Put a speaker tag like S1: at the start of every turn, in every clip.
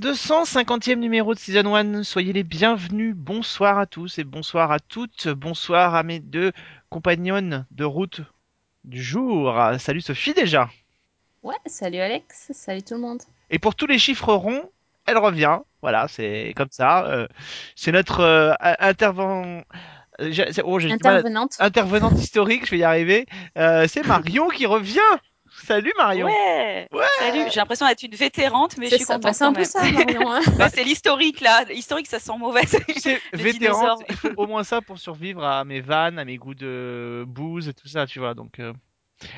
S1: 250e numéro de Season 1, soyez les bienvenus. Bonsoir à tous et bonsoir à toutes. Bonsoir à mes deux compagnonnes de route du jour. Salut Sophie déjà.
S2: Ouais, salut Alex, salut tout le monde.
S1: Et pour tous les chiffres ronds, elle revient. Voilà, c'est comme ça. Euh, c'est notre euh, intervenant. Oh, mal à-
S2: Intervenante.
S1: intervenante historique, je vais y arriver. Euh, c'est Marion qui revient. Salut Marion.
S3: Ouais.
S1: Ouais.
S3: Salut, j'ai l'impression d'être une vétérante, mais je
S2: C'est
S3: suis
S2: ça,
S3: contente
S2: bah, c'est un peu ça, Marion. hein.
S3: Bah, c'est l'historique là. L'historique, ça sent mauvais.
S1: Vétérante,
S3: dinosaures.
S1: il faut au moins ça pour survivre à mes vannes, à mes goûts de booze et tout ça, tu vois. Donc, euh.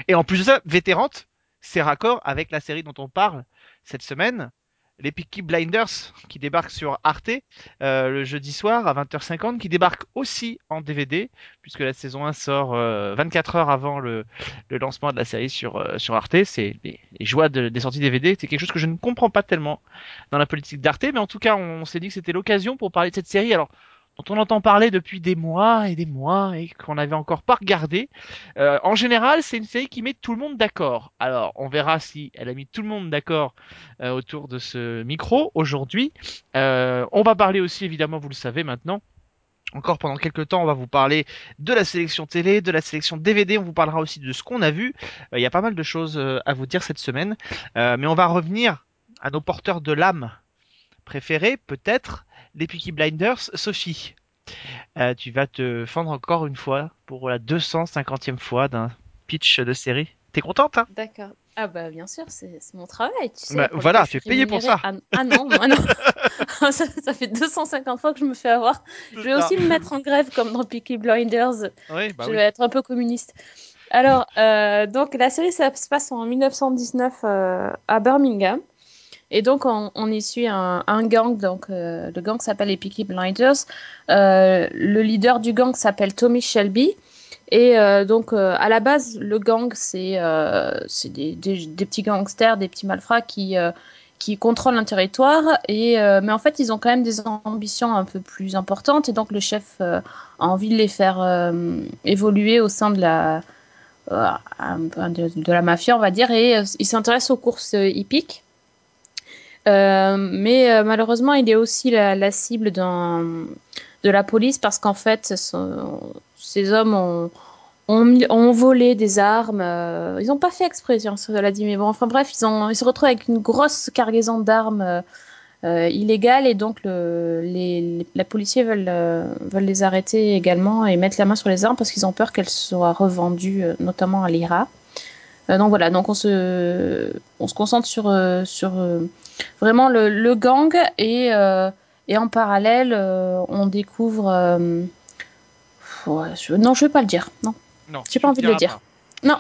S1: Et en plus de ça, vétérante, c'est raccord avec la série dont on parle cette semaine, les Peaky Blinders, qui débarquent sur Arte euh, le jeudi soir à 20h50, qui débarque aussi en DVD, puisque la saison 1 sort euh, 24 heures avant le, le lancement de la série sur, euh, sur Arte. C'est les, joies de- des sorties DVD, c'est quelque chose que je ne comprends pas tellement dans la politique d'Arte, mais en tout cas, on, s'est dit que c'était l'occasion pour parler de cette série. Alors, dont on entend parler depuis des mois et des mois et qu'on n'avait encore pas regardé. Euh, en général, c'est une série qui met tout le monde d'accord. Alors, on verra si elle a mis tout le monde d'accord euh, autour de ce micro aujourd'hui. Euh, on va parler aussi, évidemment, vous le savez maintenant. Encore pendant quelques temps, on va vous parler de la sélection télé, de la sélection DVD. On vous parlera aussi de ce qu'on a vu. Il y a pas mal de choses à vous dire cette semaine, mais on va revenir à nos porteurs de l'âme préférés, peut-être les Peaky Blinders. Sophie, euh, tu vas te fendre encore une fois pour la 250e fois d'un pitch de série. T'es contente, hein?
S2: D'accord. Ah bah bien sûr, c'est mon travail, tu sais.
S1: Bah, voilà, tu es payé pour ça.
S2: Ah, ah non, moi non. ça, ça fait 250 fois que je me fais avoir. Je vais aussi me mettre en grève comme dans Peaky Blinders.
S1: Oui, bah
S2: je
S1: oui.
S2: vais être un peu communiste. Alors, euh, donc la série, ça se passe en 1919 euh, à Birmingham. Et donc, on, y suit un, gang. Donc, euh, le gang s'appelle les Peaky Blinders. Euh, le leader du gang s'appelle Tommy Shelby. Et euh, donc, à la base, le gang, c'est des, petits gangsters, des petits malfrats qui, qui contrôlent un territoire. Et, mais en fait, ils ont quand même des ambitions un peu plus importantes. Et donc, le chef a envie de les faire évoluer au sein de la, de, de la mafia, on va dire. Et il s'intéresse aux courses hippiques. Euh, mais euh, malheureusement, il est aussi la, cible de la police parce qu'en fait, ce- ces hommes ont, volé des armes. euh, ils n'ont pas fait exprès, tiens, cela dit, mais bon, enfin bref, ils, se retrouvent avec une grosse cargaison d'armes illégales et donc le, les, les- veulent, les arrêter également et mettre la main sur les armes parce qu'ils ont peur qu'elles soient revendues, notamment à l'IRA. Euh, donc voilà, donc on se, on se concentre sur, euh, sur euh, vraiment le, le gang et, et en parallèle, on découvre. ouais, je- non, je vais pas le dire. Non,
S1: Non,
S2: J'ai pas envie de le dire.
S1: pas.
S2: Non.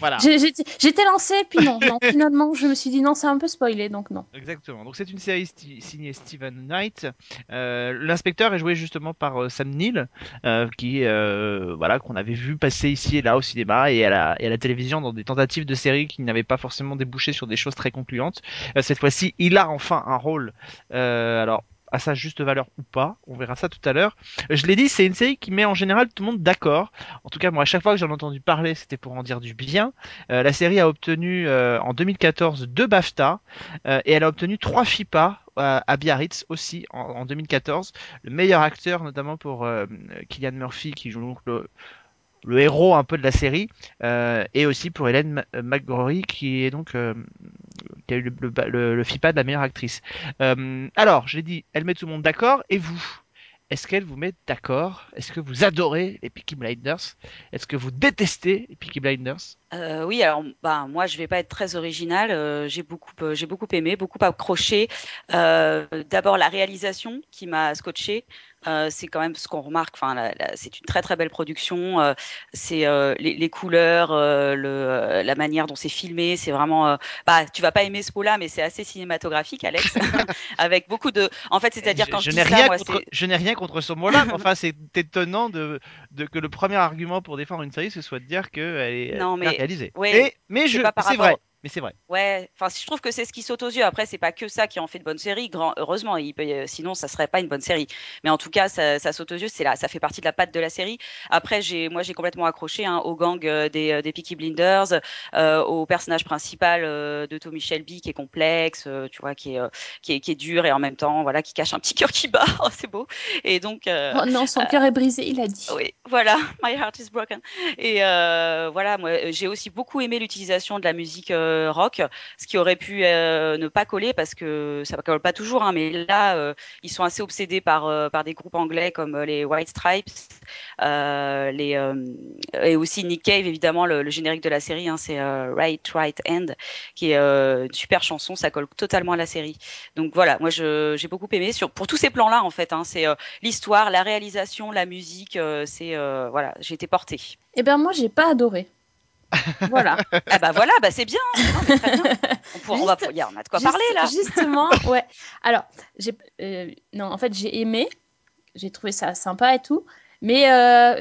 S1: Voilà.
S2: J'ai- j'étais lancée, puis non, non. Finalement, je me suis dit non, c'est un peu spoilé, donc non.
S1: Exactement. Donc c'est une série sti- signée Stephen Knight. Euh, L'inspecteur est joué justement par euh, Sam Neill, euh, qui euh, voilà qu'on avait vu passer ici et là au cinéma et à la, et à la télévision dans des tentatives de séries qui n'avaient pas forcément débouché sur des choses très concluantes. Euh, cette fois-ci, il a enfin un rôle. Euh, alors à sa juste valeur ou pas, on verra ça tout à l'heure. Je l'ai dit, c'est une série qui met en général tout le monde d'accord. En tout cas, moi, à chaque fois que j'en ai entendu parler, c'était pour en dire du bien. Euh, la série a obtenu euh, en 2014 deux BAFTA euh, et elle a obtenu trois FIPA euh, à Biarritz aussi en, en 2014. Le meilleur acteur, notamment pour euh, Killian Murphy qui joue donc le, le héros un peu de la série, euh, et aussi pour Hélène euh, McGrory qui est donc euh, qui a eu le, le, FIPA de la meilleure actrice. Euh, alors, je l'ai dit, elle met tout le monde d'accord, et vous? Est-ce qu'elle vous met d'accord? Est-ce que vous adorez les Peaky Blinders? Est-ce que vous détestez les Peaky Blinders?
S3: Euh, oui, alors bah moi je vais pas être très originale. euh, j'ai beaucoup euh, j'ai beaucoup aimé, beaucoup accroché. D'abord la réalisation qui m'a scotché. Euh, c'est quand même ce qu'on remarque. Enfin, la- la- c'est une très très belle production. euh, c'est euh, les, les couleurs, euh, le, la manière dont c'est filmé. C'est vraiment. euh, bah, tu vas pas aimer ce mot-là, mais c'est assez cinématographique, Alex, avec beaucoup de. En fait, c'est-à-dire
S1: je,
S3: quand
S1: je
S3: je,
S1: n'ai
S3: ça,
S1: rien
S3: moi,
S1: contre, je n'ai rien contre ce mot-là, mais enfin c'est étonnant de, de que le premier argument pour défendre une série ce soit de dire qu'elle est
S3: Non, mais-
S1: réalisée.
S3: ouais,
S1: Et- mais je, c'est vrai. Mais c'est vrai.
S3: Ouais, enfin, je trouve que c'est ce qui saute aux yeux. Après, c'est pas que ça qui en fait de bonnes séries. Grand, heureusement, il peut, euh, sinon ça serait pas une bonne série. Mais en tout cas, ça, ça saute aux yeux. C'est là, ça fait partie de la patte de la série. Après, j'ai, moi, j'ai complètement accroché hein, au gang euh, des, euh, des Peaky Blinders, euh, au personnage principal euh, de Tommy Shelby qui est complexe, euh, tu vois, qui est, euh, qui est, qui est dur et en même temps, voilà, qui cache un petit cœur qui bat. Oh, c'est beau. Et donc, euh,
S2: Oh non, son cœur est brisé, il a dit.
S3: oui, voilà, My Heart is Broken. Et euh, voilà, moi, j'ai aussi beaucoup aimé l'utilisation de la musique euh, rock, ce qui aurait pu euh, ne pas coller parce que ça ne colle pas toujours, hein, mais là, euh, ils sont assez obsédés par, euh, par des groupes anglais comme euh, les White Stripes, euh, les, euh, et aussi Nick Cave, évidemment, le, générique de la série, hein, c'est euh, Right, Right End, qui est euh, une super chanson, ça colle totalement à la série. Donc voilà, moi j'ai beaucoup aimé pour tous ces plans-là, en fait, hein, c'est euh, l'histoire, la réalisation, la musique, euh, c'est euh, voilà, j'ai été portée.
S2: Eh bien, moi, j'ai pas adoré. Voilà.
S3: Ah bah voilà, bah c'est bien. Non, mais très bien. On, pourra- on va,
S2: Juste-
S3: il y a- on a de quoi
S2: Juste-
S3: parler là.
S2: Justement, ouais. Alors, j'ai, euh, non, en fait, j'ai aimé, j'ai trouvé ça sympa et tout, mais euh,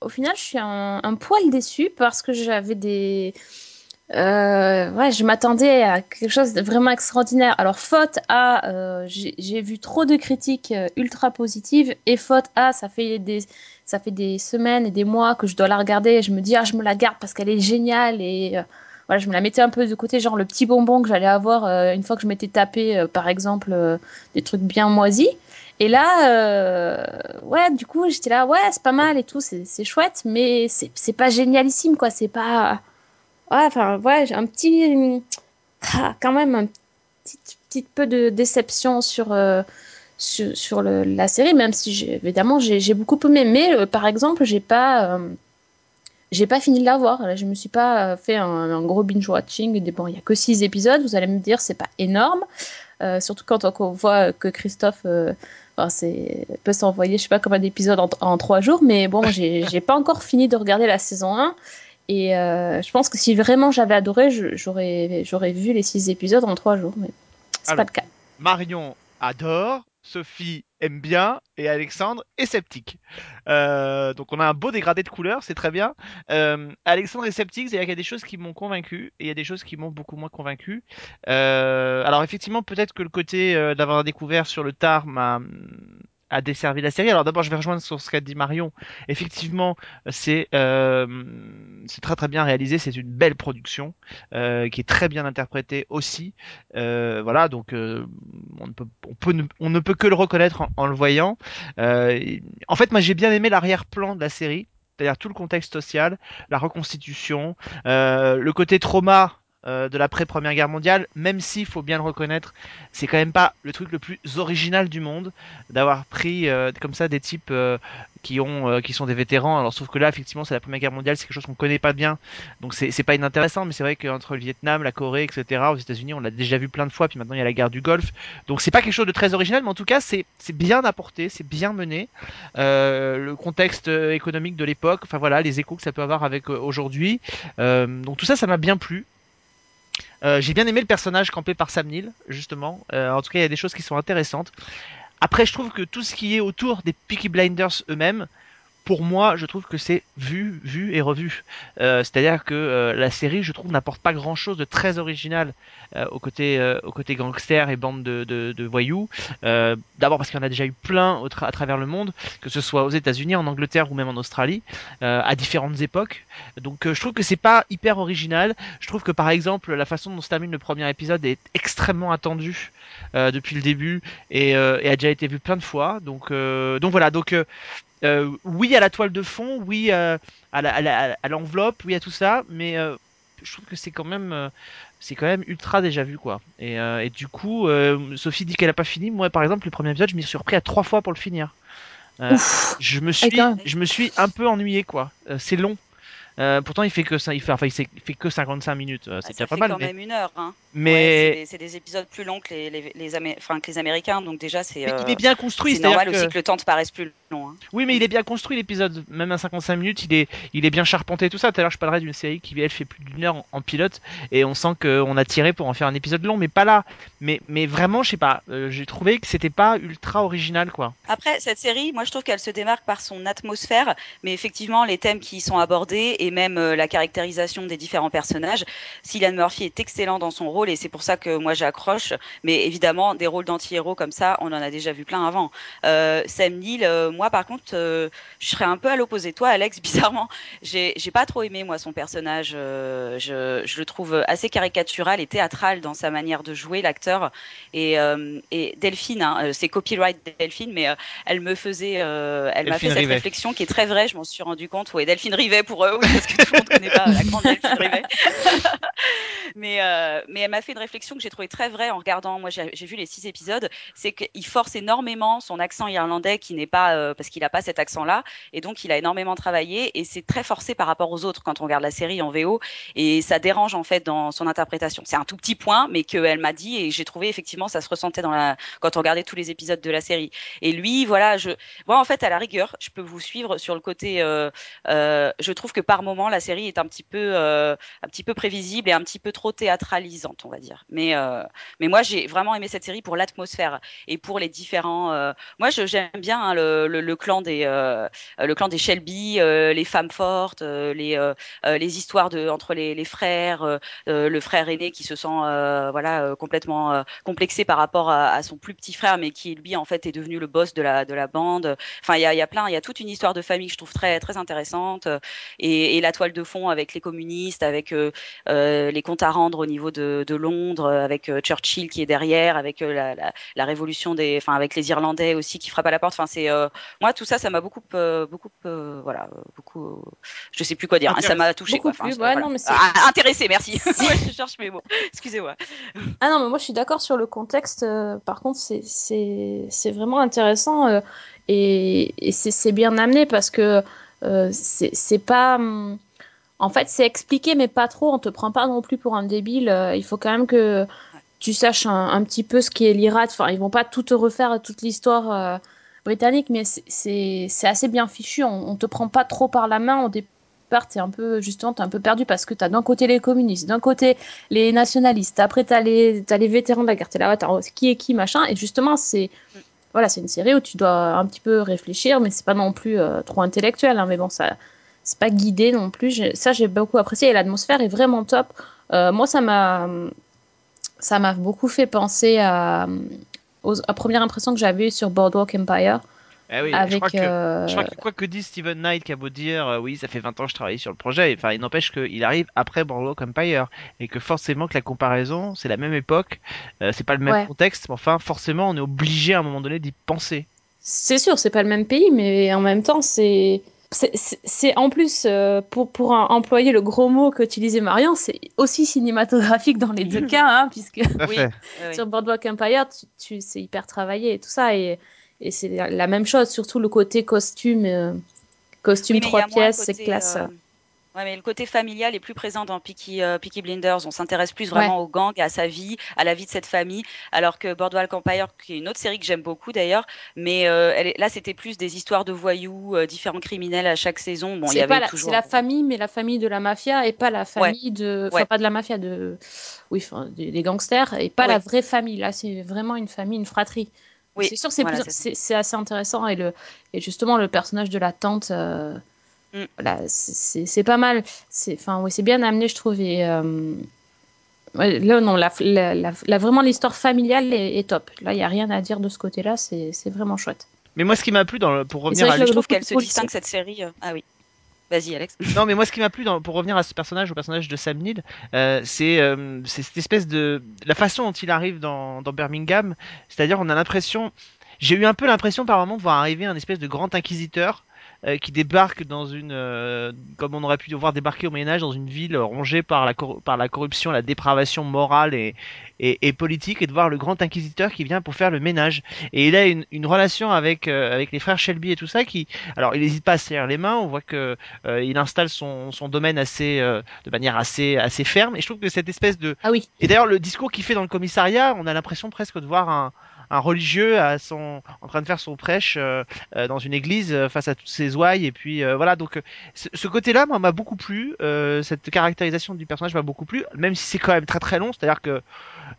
S2: au final, je suis un, un poil déçue parce que j'avais des, euh, ouais, je m'attendais à quelque chose de vraiment extraordinaire. Alors, faute à, euh, j'ai vu trop de critiques ultra positives et faute à, ça fait des, ça fait des semaines et des mois que je dois la regarder et je me dis, ah, je me la garde parce qu'elle est géniale et euh, voilà, je me la mettais un peu de côté, genre le petit bonbon que j'allais avoir euh, une fois que je m'étais tapé, euh, par exemple, des trucs bien moisis. Et là, ouais, du coup, j'étais là, ouais, c'est pas mal et tout, c'est chouette, mais c'est pas génialissime, quoi. C'est pas. Ouais, enfin, ouais, j'ai un petit. Ah, quand même, un petit, petit peu de déception sur, sur, sur le- la série, même si, j'ai- évidemment, j'ai j'ai beaucoup aimé. Mais, euh, par exemple, j'ai pas. euh, j'ai pas fini de la voir. Je me suis pas euh, fait un, un gros binge-watching. Des- Bon, il y a que six épisodes. Vous allez me dire, c'est pas énorme. Euh, surtout quand on voit que Christophe euh, enfin, c'est- peut s'envoyer, je sais pas combien d'épisodes en, en trois jours. Mais bon, j'ai j'ai pas encore fini de regarder la saison 1. Et euh, je pense que si vraiment j'avais adoré, je- j'aurais j'aurais vu les six épisodes en trois jours. Mais c'est pas le cas.
S1: Marion adore, Sophie aime bien et Alexandre est sceptique. Euh, donc on a un beau dégradé de couleurs, c'est très bien. Euh, Alexandre est sceptique, c'est-à-dire qu'il y a des choses qui m'ont convaincu et il y a des choses qui m'ont beaucoup moins convaincu. Euh, alors effectivement, peut-être que le côté d'avoir découvert sur le tard m'a a desservi la série. Alors d'abord, je vais rejoindre sur ce qu'a dit Marion. Effectivement, c'est euh, c'est très très bien réalisé. C'est une belle production euh, qui est très bien interprétée aussi. Euh, voilà, donc euh, on, ne peut, on, peut ne, on ne peut que le reconnaître en, le voyant. Euh, en fait, moi j'ai bien aimé l'arrière-plan de la série, c'est-à-dire tout le contexte social, la reconstitution, euh, le côté trauma de l'après Première Guerre mondiale, même s'il faut bien le reconnaître, c'est quand même pas le truc le plus original du monde d'avoir pris euh, comme ça des types euh, qui ont euh, qui sont des vétérans. Alors sauf que là effectivement c'est la Première Guerre mondiale, c'est quelque chose qu'on connaît pas bien, donc c'est pas inintéressant, mais c'est vrai qu'entre le Vietnam, la Corée, etc. aux États-Unis, on l'a déjà vu plein de fois, puis maintenant il y a la guerre du Golfe, donc c'est pas quelque chose de très original, mais en tout cas c'est bien apporté, c'est bien mené. Euh, le contexte euh, économique de l'époque, enfin voilà les échos que ça peut avoir avec euh, aujourd'hui, Euh, donc tout ça ça m'a bien plu. Euh, j'ai bien aimé le personnage campé par Sam Neill, justement. Euh, en tout cas, il y a des choses qui sont intéressantes. Après, je trouve que tout ce qui est autour des Peaky Blinders eux-mêmes, pour moi, je trouve que c'est vu, vu et revu. Euh, C'est-à-dire que euh, la série, je trouve, n'apporte pas grand-chose de très original euh, au côté, euh, au côté gangster et bande de, voyous. D'abord parce qu'il y en a déjà eu plein à travers le monde, que ce soit aux États-Unis, en Angleterre ou même en Australie, à différentes époques. Donc, je trouve que c'est pas hyper original. Je trouve que par exemple, la façon dont se termine le premier épisode est extrêmement attendue depuis le début et, a déjà été vue plein de fois. Donc, donc voilà. Donc euh, oui à la toile de fond, oui euh, à l'enveloppe, oui à tout ça, mais euh, je trouve que c'est quand même c'est quand même ultra déjà vu quoi. Et, euh, et du coup, Sophie dit qu'elle a pas fini. Moi, par exemple, le premier épisode, je m'y suis repris à trois fois pour le finir.
S2: Ouf.
S1: je me suis, je me suis un peu ennuyé quoi. C'est long. Euh, pourtant, il fait que ça, il fait, enfin, il, fait- il que 55 minutes. euh,
S3: Ah,
S1: c'est
S3: ça
S1: déjà pas
S3: fait
S1: mal.
S3: quand
S1: Mais,
S3: même une heure. Hein.
S1: mais
S3: Ouais, c'est des- épisodes plus longs que les, les, les, Amé- enfin, que les Américains, donc déjà c'est
S1: mais
S3: euh,
S1: il est bien construit.
S3: c'est normal
S1: que-
S3: aussi que le temps te paraisse plus long. hein.
S1: Oui, mais il est bien construit l'épisode, même à 55 minutes, il est, il est bien charpenté et tout ça. Tout à l'heure, je parlerai d'une série qui elle fait plus d'une heure en, en pilote et on sent qu'on a tiré pour en faire un épisode long, mais pas là. Mais, mais vraiment, je sais pas, j'ai trouvé que c'était pas ultra original quoi.
S3: Après, cette série, moi je trouve qu'elle se démarque par son atmosphère, mais effectivement, les thèmes qui y sont abordés et même euh, la caractérisation des différents personnages. Cillian Murphy est excellent dans son rôle et c'est pour ça que moi j'accroche. Mais évidemment, des rôles d'anti-héros comme ça, on en a déjà vu plein avant. Euh, Sam Neill, euh, moi par contre, euh, je serais un peu à l'opposé toi, Alex, bizarrement. J'ai j'ai pas trop aimé moi son personnage. je, je le trouve assez caricatural et théâtral dans sa manière de jouer, l'acteur. Et, et Delphine, hein, c'est copyright Delphine, mais elle me faisait, elle m'a fait cette
S1: Rivet.
S3: réflexion qui est très vraie. Je m'en suis rendu compte. Ouais, Delphine Rivet pour eux, oui, parce que tout le monde connaît pas la grande mais euh, mais elle m'a fait une réflexion que j'ai trouvée très vraie en regardant. Moi, j'ai vu les six épisodes. C'est qu'il force énormément son accent irlandais, qui n'est pas euh, parce qu'il a pas cet accent-là, et donc il a énormément travaillé. Et c'est très forcé par rapport aux autres quand on regarde la série en VO, et ça dérange en fait dans son interprétation. C'est un tout petit point, mais qu'elle m'a dit, et j'ai trouvé effectivement ça se ressentait dans la quand on regardait tous les épisodes de la série. Et lui, voilà, je, moi en fait à la rigueur, je peux vous suivre sur le côté. Euh, euh, je trouve que par moment la série est un petit peu, euh, un petit peu prévisible et un petit peu trop théâtralisante, on va dire. Mais, euh, mais moi j'ai vraiment aimé cette série pour l'atmosphère et pour les différents. euh, Moi j'aime bien hein, le, clan des, euh, le clan des Shelby, les femmes fortes, les, les histoires de entre les, les frères, le frère aîné qui se sent, voilà, complètement complexé par rapport à, son plus petit frère, mais qui lui en fait est devenu le boss de la de la bande. Enfin, il y a, y a plein, il y a toute une histoire de famille que je trouve très très intéressante et, et la toile de fond avec les communistes, avec euh, euh, les comptes à rendre au niveau de, de Londres, euh, avec Churchill qui est derrière, avec la, la, la révolution des, enfin avec les Irlandais aussi qui frappent à la porte. Enfin, c'est moi tout ça, ça m'a beaucoup, beaucoup, voilà, beaucoup. je sais plus quoi dire. hein, ça m'a touché. Quoi. Enfin,
S2: plus,
S3: c'est-
S2: ouais,
S3: voilà.
S2: non, mais c'est-
S3: Ah, intéressé, merci. Ouais, je cherche mes mots. Excusez-moi.
S2: Ah non, mais moi je suis d'accord sur le contexte. par contre, c'est- vraiment intéressant et, et c'est bien amené parce que c'est c'est pas. hum, En fait, c'est expliqué, mais pas trop. On te prend pas non plus pour un débile. euh, il faut quand même que tu saches un, petit peu ce qui est l'IRAD. Enfin, ils vont pas tout te refaire, toute l'histoire euh, britannique, mais c'est- assez bien fichu. On, on te prend pas trop par la main au départ. T'es un peu, justement, t'es un peu perdu parce que t'as d'un côté les communistes, d'un côté les nationalistes, après t'as les, t'as les vétérans de la guerre, t'es là, attends, qui est qui, machin, et justement, c'est, voilà, c'est une série où tu dois un petit peu réfléchir, mais c'est pas non plus euh, trop intellectuel, hein, mais bon, ça, c'est pas guidé non plus, ça j'ai beaucoup apprécié, et l'atmosphère est vraiment top. Euh, moi, ça m'a, ça m'a beaucoup fait penser à, aux- à première impression que j'avais eue sur Boardwalk Empire,
S1: Eh oui, je
S2: avec,
S1: crois que.
S2: euh,
S1: Je crois que quoi que dise Steven Knight, qui a beau dire euh, oui, ça fait 20 ans que je travaille sur le projet, enfin, il n'empêche qu'il arrive après Boardwalk Empire et que forcément que la comparaison, c'est la même époque, euh, c'est pas le même
S2: Ouais.
S1: contexte, mais enfin, forcément, on est obligé à un moment donné d'y penser.
S2: C'est sûr, c'est pas le même pays, mais en même temps, c'est. En plus, euh, pour, pour un- employer le gros mot qu'utilisait Marion, c'est aussi cinématographique dans les deux cas, hein, puisque
S3: Oui.
S2: sur Boardwalk Empire, tu, tu- c'est hyper travaillé et tout ça, et, et c'est la, même chose, surtout le côté costume, euh, costume
S3: Oui,
S2: trois pièces, c'est classe.
S3: euh, Ouais, mais le côté familial est plus présent dans Peaky, euh, Peaky Blinders. On s'intéresse plus vraiment au gang, à sa vie, à la vie de cette famille. Alors que Boardwalk Empire, qui est une autre série que j'aime beaucoup d'ailleurs, mais euh, elle là c'était plus des histoires de voyous, euh, différents criminels à chaque saison. Bon, il y
S2: c'est
S3: avait
S2: pas la,
S3: toujours.
S2: c'est la famille, mais la famille de la mafia et pas la famille de, enfin
S3: Ouais.
S2: pas de la mafia de, oui, des, des gangsters et pas
S3: Ouais.
S2: la vraie famille. Là, c'est vraiment une famille, une fratrie.
S3: Oui,
S2: c'est sûr, c'est
S3: voilà,
S2: plus-
S3: c'est ça.
S2: c'est c'est assez intéressant et le et justement le personnage de la tante, euh,
S3: Mm.
S2: voilà, c'est- c'est c'est pas mal. C'est enfin oui, c'est bien amené, je trouve. Et euh, ouais, là non, la, la, la- la- vraiment l'histoire familiale est, est top. Là, il y a rien à dire de ce côté-là. C'est c'est vraiment chouette.
S1: Mais moi, ce qui m'a plu, dans le- pour revenir à
S3: Je trouve qu'elle se distingue cette série. euh, Ah oui. Vas-y, Alex.
S1: Non, mais moi, ce qui m'a plu, pour revenir à ce personnage, au personnage de Sam Neill, euh, c'est euh, c'est cette espèce de la façon dont il arrive dans, dans Birmingham. C'est-à-dire, on a l'impression, j'ai eu un peu l'impression par moment de voir arriver un espèce de grand inquisiteur euh, qui débarque dans une, euh, comme on aurait pu voir débarquer au Moyen Âge, dans une ville rongée par la par la corruption, la dépravation morale et, et, et politique, et de voir le grand inquisiteur qui vient pour faire le ménage. Et il a une, une relation avec euh, avec les frères Shelby et tout ça qui, alors, il n'hésite pas à se serrer les mains. On voit que euh, il installe son, son domaine assez euh, de manière assez assez ferme et je trouve que cette espèce de
S2: Ah oui.
S1: et d'ailleurs le discours qu'il fait dans le commissariat on a l'impression presque de voir un un religieux à son, en train de faire son prêche euh, euh, dans une église euh, face à toutes ces ouailles et puis voilà. Donc ce, côté-là moi m'a beaucoup plu, cette caractérisation du personnage m'a beaucoup plu, même si c'est quand même très très long, c'est-à-dire que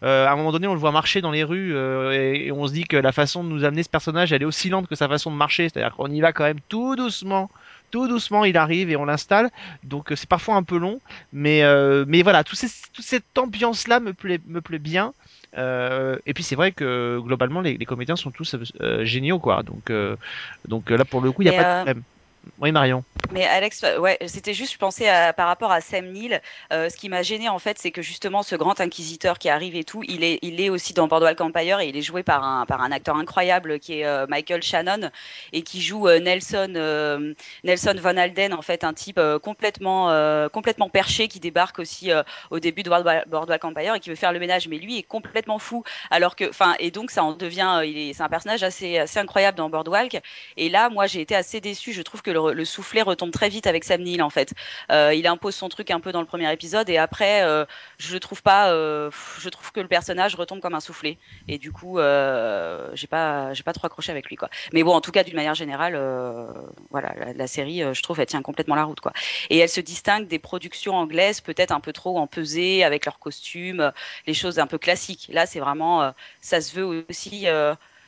S1: à un moment donné on le voit marcher dans les rues et, et on se dit que la façon de nous amener ce personnage elle est aussi lente que sa façon de marcher, c'est-à-dire qu'on y va quand même tout doucement tout doucement il arrive et on l'installe. Donc c'est parfois un peu long mais euh, mais voilà tout ces, toute cette ambiance là me plaît me plaît bien euh, et puis c'est vrai que globalement les, les comédiens sont tous euh, géniaux quoi. Donc euh, donc là pour le coup il y a pas de problème oui Marion
S3: Mais Alex, euh, ouais, c'était juste, je pensais par rapport à Sam Neill. euh, ce qui m'a gêné en fait, c'est que justement ce grand inquisiteur qui arrive et tout, il est, il est aussi dans Boardwalk Empire et il est joué par un, par un acteur incroyable qui est euh, Michael Shannon et qui joue Nelson, Nelson Van Alden, en fait, un type complètement, complètement perché qui débarque aussi au début de Boardwalk, Empire et qui veut faire le ménage. Mais lui est complètement fou. Alors que, enfin, et donc ça en devient, il est, c'est un personnage assez, assez incroyable dans Boardwalk. Et là, moi, j'ai été assez déçue. Je trouve que le, le soufflet retombe très vite avec Sam Neill, en fait. Euh, il impose son truc un peu dans le premier épisode, et après, euh, je trouve pas, euh, je trouve que le personnage retombe comme un soufflet. Et du coup, j'ai pas, j'ai pas trop accroché avec lui, quoi. Mais bon, en tout cas, d'une manière générale, voilà, la, série, je trouve, elle tient complètement la route, quoi. Et elle se distingue des productions anglaises, peut-être un peu trop empesées avec leurs costumes, les choses un peu classiques. Là, c'est vraiment, ça se veut aussi.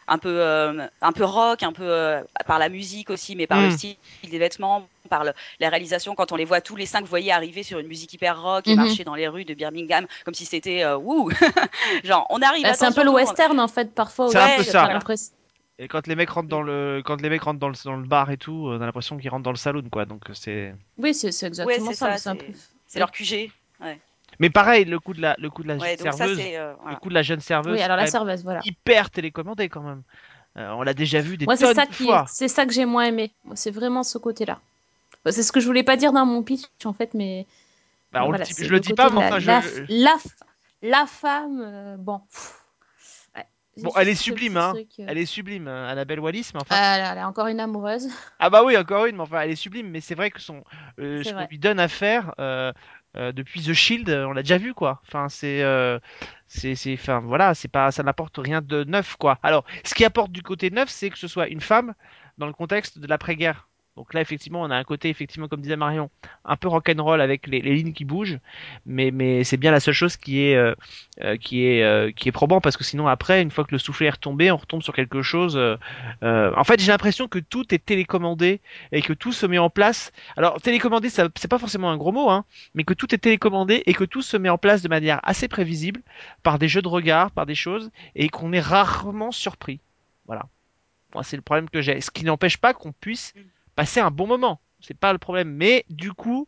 S3: Un peu euh, un peu rock, un peu euh, par la musique aussi, mais par le style des vêtements, par le, la réalisation quand on les voit tous les cinq, vous voyez arriver sur une musique hyper rock et
S2: Mhm.
S3: marcher dans les rues de Birmingham comme si c'était euh, wouh, genre on arrive.
S2: Bah, c'est un peu le western en fait parfois.
S1: C'est
S2: aussi,
S1: un peu ça. et quand les mecs rentrent dans le quand les mecs rentrent dans le, dans le bar et tout on a l'impression qu'ils rentrent dans le saloon quoi donc c'est
S2: Oui, c'est
S3: Ouais,
S2: exactement ça. c'est peu-
S3: leur QG.
S1: Mais pareil le coup de la le coup de la
S3: Ouais, ça
S1: serveuse
S3: euh,
S1: le coup de la jeune serveuse
S2: Oui, alors la
S1: c'est quand même
S2: serveuse, voilà.
S1: hyper télécommandé quand même Euh, on l'a déjà vu des
S2: Moi, c'est
S1: tonnes
S2: ça
S1: de
S2: qui,
S1: fois
S2: c'est ça que j'ai moins aimé. Moi, C'est vraiment ce côté-là. Bah, C'est ce que je voulais pas dire dans mon pitch en fait, mais
S1: Bah, on le dit- je le dis pas mais enfin
S2: la,
S1: je
S2: la, la femme, euh, bon. ouais.
S1: bon
S2: Juste
S1: elle est sublime hein
S2: truc,
S1: elle est sublime euh, Annabelle Wallis mais enfin
S2: Ah, elle, elle est encore une amoureuse.
S1: Ah bah oui, encore une, mais enfin, elle est sublime, mais c'est vrai que son, euh, ce qu'on lui donne à faire euh, depuis The Shield, euh, on l'a déjà vu quoi. Enfin, c'est, euh, c'est, c'est, enfin voilà, c'est pas, ça n'apporte rien de neuf quoi. Alors, ce qui apporte du côté neuf, c'est que ce soit une femme dans le contexte de l'après-guerre. Donc là, effectivement, on a un côté, effectivement, comme disait Marion, un peu rock'n'roll avec les, lignes qui bougent, mais, mais c'est bien la seule chose qui est, euh, euh, qui est, euh, qui est probant parce que sinon après, une fois que le soufflet est retombé, on retombe sur quelque chose. euh, euh, en fait, j'ai l'impression que tout est télécommandé et que tout se met en place. Alors, télécommandé, c'est pas forcément un gros mot, hein, mais que tout est télécommandé et que tout se met en place de manière assez prévisible par des jeux de regard, par des choses, et qu'on est rarement surpris. Voilà. C'est le problème que j'ai. Ce qui n'empêche pas qu'on puisse passer un bon moment. C'est pas le problème. Mais du coup,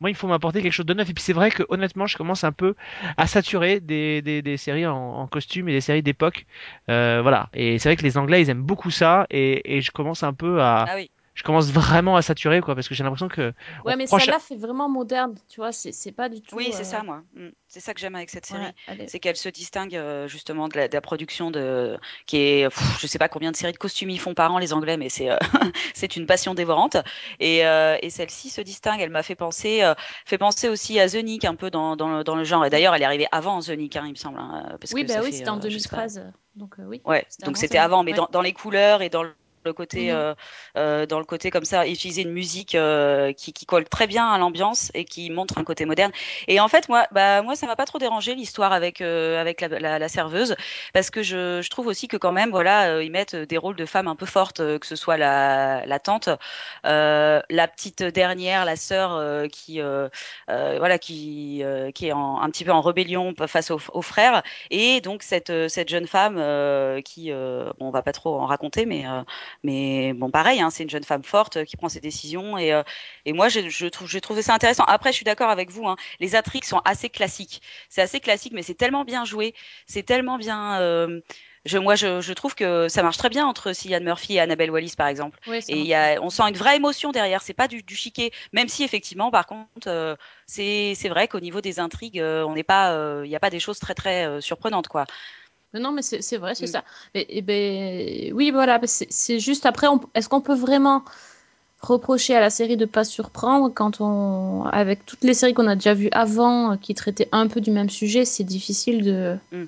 S1: moi, il faut m'apporter quelque chose de neuf. Et puis c'est vrai que honnêtement, je commence un peu à saturer des, des, séries en, en costume et des séries d'époque. Euh, voilà. Et c'est vrai que les Anglais, ils aiment beaucoup ça. Et, et je commence un peu à,
S3: Ah oui.
S1: Je commence vraiment à saturer, quoi, parce que j'ai l'impression que.
S2: Ouais,
S1: on
S2: mais celle-là fait vraiment moderne, tu vois. C'est c'est pas du tout.
S3: Oui, c'est
S2: euh,
S3: ça moi. Mm. C'est ça que j'aime avec cette série.
S2: ouais,
S3: c'est qu'elle se distingue euh, justement de la, de la production de qui est pff, je sais pas combien de séries de costumes ils font par an les anglais mais c'est euh, c'est une passion dévorante et, euh, et celle-ci se distingue elle m'a fait penser euh, fait penser aussi à The Nick un peu dans, dans, le, dans le genre et d'ailleurs elle est arrivée avant The Nick hein, il me semble hein, parce
S2: Oui,
S3: que
S2: bah
S3: ça
S2: oui,
S3: fait,
S2: c'était en
S3: euh, je sais pas.
S2: 2013. euh, Donc, euh, oui.
S3: Ouais,
S2: C'était
S3: donc
S2: avant
S3: c'était avant, mais
S2: Ouais.
S3: dans, dans les couleurs et dans le le côté,
S2: Mhm.
S3: euh, euh, dans le côté comme ça, utiliser une musique euh, qui, qui colle très bien à l'ambiance et qui montre un côté moderne. Et en fait, moi, bah moi, ça m'a pas trop dérangé l'histoire avec avec la, la, la serveuse, parce que je, je trouve aussi que quand même, voilà, ils mettent des rôles de femmes un peu fortes, que ce soit la, la tante, la petite dernière, la sœur qui, voilà, qui qui est en, un petit peu en rébellion face aux, aux frères, et donc cette cette jeune femme euh, qui, euh, bon, on va pas trop en raconter, mais euh, mais bon, pareil, hein, c'est une jeune femme forte euh, qui prend ses décisions, et euh, et moi, je, je trouve j'ai trouvé ça intéressant. Après, je suis d'accord avec vous, hein, les intrigues sont assez classiques. C'est assez classique, mais c'est tellement bien joué, c'est tellement bien. euh, je, moi, je, je trouve que ça marche très bien entre Cillian Murphy et Annabelle Wallis, par exemple.
S2: Oui,
S3: Et y a, on sent une vraie émotion derrière. C'est pas du, du chiquet, même si effectivement, par contre, euh, c'est vrai qu'au niveau des intrigues, euh, on n'est pas, euh, il n'y a pas des choses très très surprenantes, quoi.
S2: Non, mais c'est vrai, c'est
S3: Mm.
S2: ça. Et, et ben, oui, voilà, c'est juste après, est-ce qu'on peut vraiment reprocher à la série de pas surprendre quand on, avec toutes les séries qu'on a déjà vues avant, euh, qui traitaient un peu du même sujet, c'est difficile de,
S3: Mm.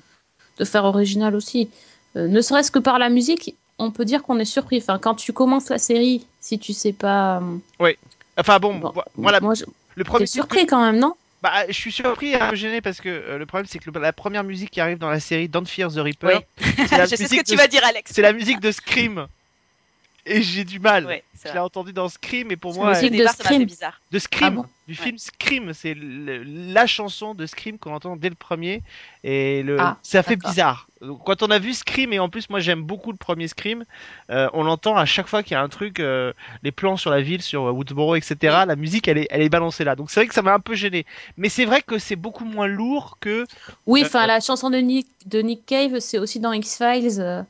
S2: de faire original aussi. euh, ne serait-ce que par la musique, on peut dire qu'on est surpris. Enfin, quand tu commences la série, si tu sais pas. euh,
S1: Enfin bon,
S2: bon,
S1: vo- voilà,
S2: moi, je-
S1: le premier
S2: surpris quand même, non?
S1: Bah, je suis surpris et un peu gêné parce que euh, le problème c'est que le- la première musique qui arrive dans la série Don't Fear the Reaper, c'est la
S3: je sais ce
S1: musique
S3: que tu
S1: de-
S3: vas dire, Alex.
S1: c'est la musique de Scream. Et j'ai du mal.
S3: Ouais,
S1: je l'ai entendu dans Scream et pour moi,
S2: musique
S1: elle-
S2: de Scream.
S3: bizarre.
S1: de Scream,
S2: Ah bon?
S1: du
S3: Ouais.
S1: film Scream, c'est la chanson de Scream qu'on entend dès le premier et le,
S2: Ah,
S1: ça fait bizarre. Donc, Quand on a vu Scream et en plus moi j'aime beaucoup le premier Scream, euh, on l'entend à chaque fois qu'il y a un truc, euh, les plans sur la ville, sur euh, Woodsboro, etc. La musique elle est, elle est balancée là. Donc c'est vrai que ça m'a un peu gêné. Mais c'est vrai que c'est beaucoup moins lourd que
S2: Oui,
S1: Euh,
S2: enfin, la chanson de Nick, de Nick Cave, c'est aussi dans X-Files. euh,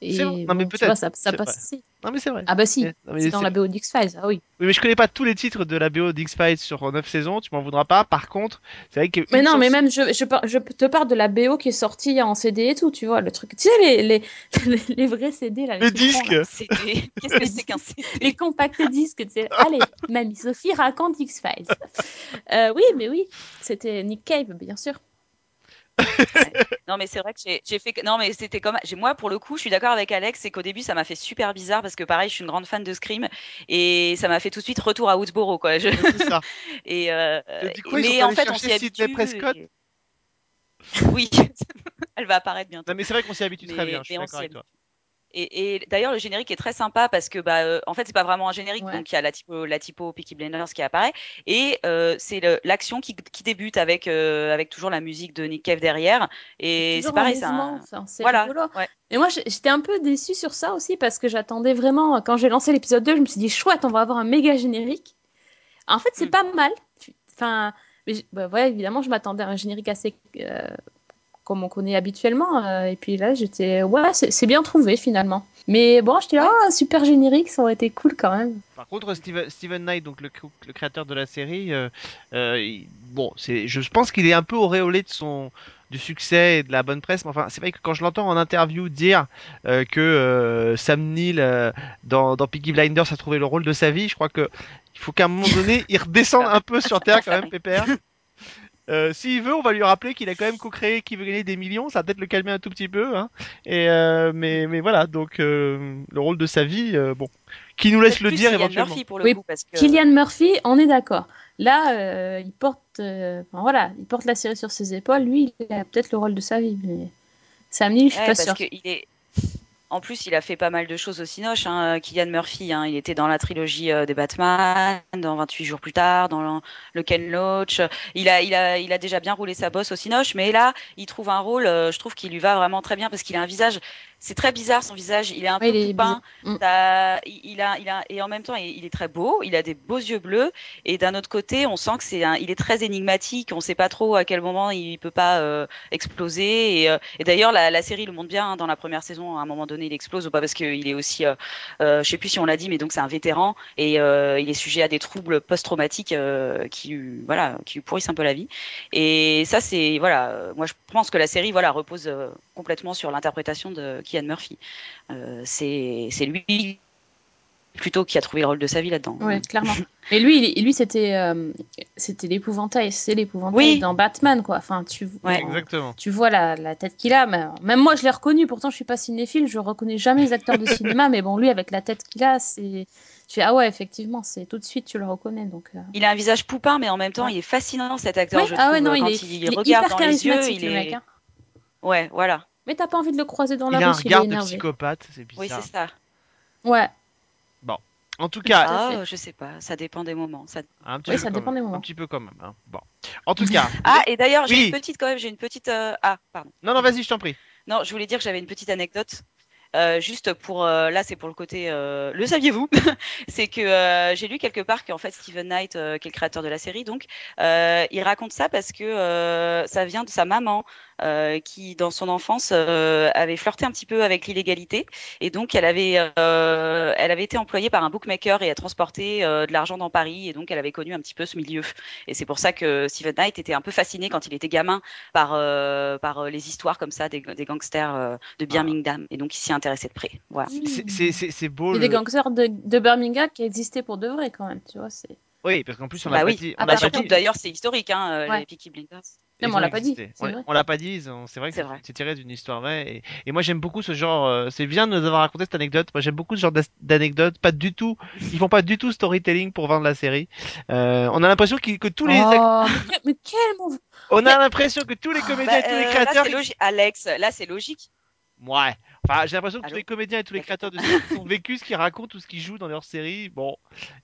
S2: et.
S1: Non, mais
S2: bon,
S1: peut-être.
S2: ça, passe aussi.
S1: non mais c'est vrai.
S2: Ah bah si, c'est dans la BO d'X-Files, ah oui.
S1: Oui, mais je connais pas tous les titres de la BO d'X-Files sur 9 saisons, tu m'en voudras pas. Par contre, c'est vrai que.
S2: Mais non, mais même, je, je, par- je te parle de la BO qui est sortie en CD et tout, tu vois, le truc. Tu sais, les, les, les, les vrais CD, là.
S1: Le
S2: les ronds,
S1: disque.
S3: Qu'est-ce que c'est qu'un CD
S2: Les compacts disques, tu sais. Allez, Mamie Sophie raconte X-Files. Euh, oui, mais oui, c'était Nick Cave, bien sûr.
S3: Non, mais c'est vrai que j'ai fait. Non, mais c'était comme. Moi, pour le coup, je suis d'accord avec Alex, c'est qu'au début, ça m'a fait super bizarre parce que, pareil, je suis une grande fan de Scream et ça m'a fait tout de suite retour à Woodsboro, quoi. Je-
S1: ça.
S3: Et euh,
S1: ils
S3: mais en fait, on s'y habitue.
S1: Prescott
S3: et- Oui, elle va apparaître bientôt.
S1: Non, mais c'est vrai qu'on s'y habitue très bien, je suis d'accord avec toi.
S3: Et, et d'ailleurs, le générique est très sympa parce que, bah, euh, en fait, c'est pas vraiment un générique,
S2: Ouais.
S3: donc il y a la typo, la typo Peaky Blinders qui apparaît, et euh, c'est l'action qui, qui débute avec, euh, avec toujours la musique de Nick Cave derrière, et c'est pareil,
S2: mouvement,
S3: un... Voilà, ouais.
S2: Mais moi, j'étais un peu déçue sur ça aussi parce que j'attendais vraiment, quand j'ai lancé l'épisode 2, je me suis dit, chouette, on va avoir un méga générique. En fait, c'est
S3: Mm.
S2: pas mal. Enfin, mais bah, ouais, évidemment, je m'attendais à un générique assez comme on connaît habituellement. euh, et puis là, j'étais, ouais, c'est c'est bien trouvé finalement. Mais bon, j'étais là, oh, super générique, ça aurait été cool quand même.
S1: Par contre, Steven, Steven Knight, donc le, cr- le créateur de la série, euh, euh, il- bon, c'est, je pense qu'il est un peu auréolé de son du succès et de la bonne presse. Mais enfin, c'est vrai que quand je l'entends en interview dire euh, que euh, Sam Neill euh, dans, dans Peaky Blinders a trouvé le rôle de sa vie, je crois que il faut qu'à un moment donné, il redescende un peu sur terre quand même, Pépère. Euh, S'il veut, on va lui rappeler qu'il a quand même co-créé qui veut gagner des millions, ça va peut-être le calmer un tout petit peu. Hein. Et euh, mais mais voilà, donc euh, le rôle de sa vie, euh, bon, qui nous laisse le dire
S3: Cillian
S1: éventuellement.
S3: Murphy pour le
S2: Oui,
S3: coup, parce que...
S2: Killian Murphy, on est d'accord. Là, euh, il porte, euh, enfin, voilà, il porte la série sur ses épaules. Lui, il a peut-être le rôle de sa vie, mais Sam Neill, je suis
S3: Ouais,
S2: pas
S3: parce qu'il est... En plus, il a fait pas mal de choses au Cinoche, hein, Killian Murphy. Hein. Il était dans la trilogie euh, des Batman, dans 28 jours plus tard, dans le, Ken Loach. Il a déjà bien roulé sa bosse au Cinoche, mais là, il trouve un rôle, euh, je trouve qu'il lui va vraiment très bien parce qu'il a un visage. C'est très bizarre son visage. Il est un
S2: Ouais,
S3: peu
S2: bizarre. Mm.
S3: Il a, il a, et en même temps, il est très beau. Il a des beaux yeux bleus. Et d'un autre côté, on sent que c'est, un, il est très énigmatique. On sait pas trop à quel moment il peut pas euh, exploser. Et, euh, et d'ailleurs, la, la série le montre bien. hein, dans la première saison, à un moment donné, il explose ou pas parce qu'il est aussi, euh, euh, je sais plus si on l'a dit, mais donc c'est un vétéran et il est sujet à des troubles post-traumatiques qui, voilà, qui pourrissent un peu la vie. Et ça, c'est voilà. Moi, je pense que la série, voilà, repose complètement sur l'interprétation de Kian Murphy. Euh, c'est c'est lui plutôt qui a trouvé le rôle de sa vie là-dedans.
S2: Ouais, clairement. Mais lui, il- lui c'était euh, c'était l'épouvantail, c'est l'épouvantail
S3: Oui.
S2: dans Batman, quoi. Enfin, tu,
S3: Ouais.
S1: Exactement.
S2: tu vois la, la tête qu'il a. mais- même moi, je l'ai reconnu. Pourtant, je suis pas cinéphile, je reconnais jamais les acteurs de cinéma. mais bon, lui, avec la tête qu'il a, c'est. Tu fais, ah ouais, effectivement, c'est tout de suite, tu le reconnais. Donc, euh.
S3: Il a un visage poupin, mais en même temps,
S2: Ouais.
S3: il est fascinant cet acteur.
S2: Ouais,
S3: je
S2: ah
S3: trouve.
S2: ouais, non, il
S3: Quand
S2: est,
S3: il,
S2: il est
S3: regarde
S2: hyper
S3: dans les yeux,
S2: charismatique,
S3: il
S2: le
S3: est.
S2: mec. hein.
S3: Ouais, voilà.
S2: Mais t'as pas envie de le croiser dans
S1: Il
S2: la
S1: a
S2: rue
S1: un
S2: s'il est
S1: regard de
S2: énervé.
S1: psychopathe, c'est
S3: Oui,
S1: bizarre.
S3: c'est ça.
S2: Ouais.
S1: en tout cas,
S3: Ah, je sais pas. Ça dépend des moments. Ça...
S1: un petit
S2: Oui,
S1: peu
S2: ça dépend
S1: même,
S2: des moments.
S1: Un petit peu quand même. hein. Bon. En tout cas.
S3: Ah, et d'ailleurs, j'ai
S1: Oui.
S3: une petite quand même. J'ai une petite. euh, Ah, pardon.
S1: Non, non, vas-y, je t'en prie.
S3: Non, je voulais dire que j'avais une petite anecdote. Euh, juste pour euh, là, c'est pour le côté. euh, le saviez-vous? C'est que euh, j'ai lu quelque part qu'en fait Steven Knight, euh, qui est le créateur de la série, donc euh, il raconte ça parce que euh, ça vient de sa maman euh, qui, dans son enfance, euh, avait flirté un petit peu avec l'illégalité et donc elle avait, euh, elle avait été employée par un bookmaker et a transporté euh, de l'argent dans Paris et donc elle avait connu un petit peu ce milieu. Et c'est pour ça que Steven Knight était un peu fasciné quand il était gamin par euh, par les histoires comme ça des, des gangsters euh, de Birmingham et donc il s'y intéressait de près. Voilà.
S1: C'est- C'est c'est- c'est beau.
S2: Il y a
S1: le-
S2: des gangsters de, de Birmingham qui existaient pour de vrai quand même, tu vois. C'est...
S1: Oui, parce qu'en plus on
S3: Bah
S1: a
S3: oui.
S1: pas dit.
S2: Ah bah,
S3: surtout,
S1: dit.
S3: d'ailleurs, c'est historique, hein, euh,
S2: Ouais.
S3: les Peaky Blinders.
S2: Non, mais on l'a pas dit,
S1: On, l'a pas dit, c'est vrai que
S3: C'est
S1: tiré d'une histoire vraie. Et, et moi j'aime beaucoup ce genre. euh, c'est bien de nous avoir raconté cette anecdote. Moi j'aime beaucoup ce genre d'anecdote. Pas du tout. Ils font pas du tout storytelling pour vendre la série. Euh, on a l'impression qu'ils- que tous les.
S2: Oh, mais, que- quel.
S1: On a l'impression que tous les comédiens
S3: Bah,
S1: et tous les créateurs.
S3: Là, c'est logique. Alex, là, c'est logique.
S1: Ouais. Enfin, j'ai l'impression que tous les comédiens et tous les créateurs de séries sont vécus ce qu'ils racontent, tout ce qu'ils jouent dans leur série. Bon,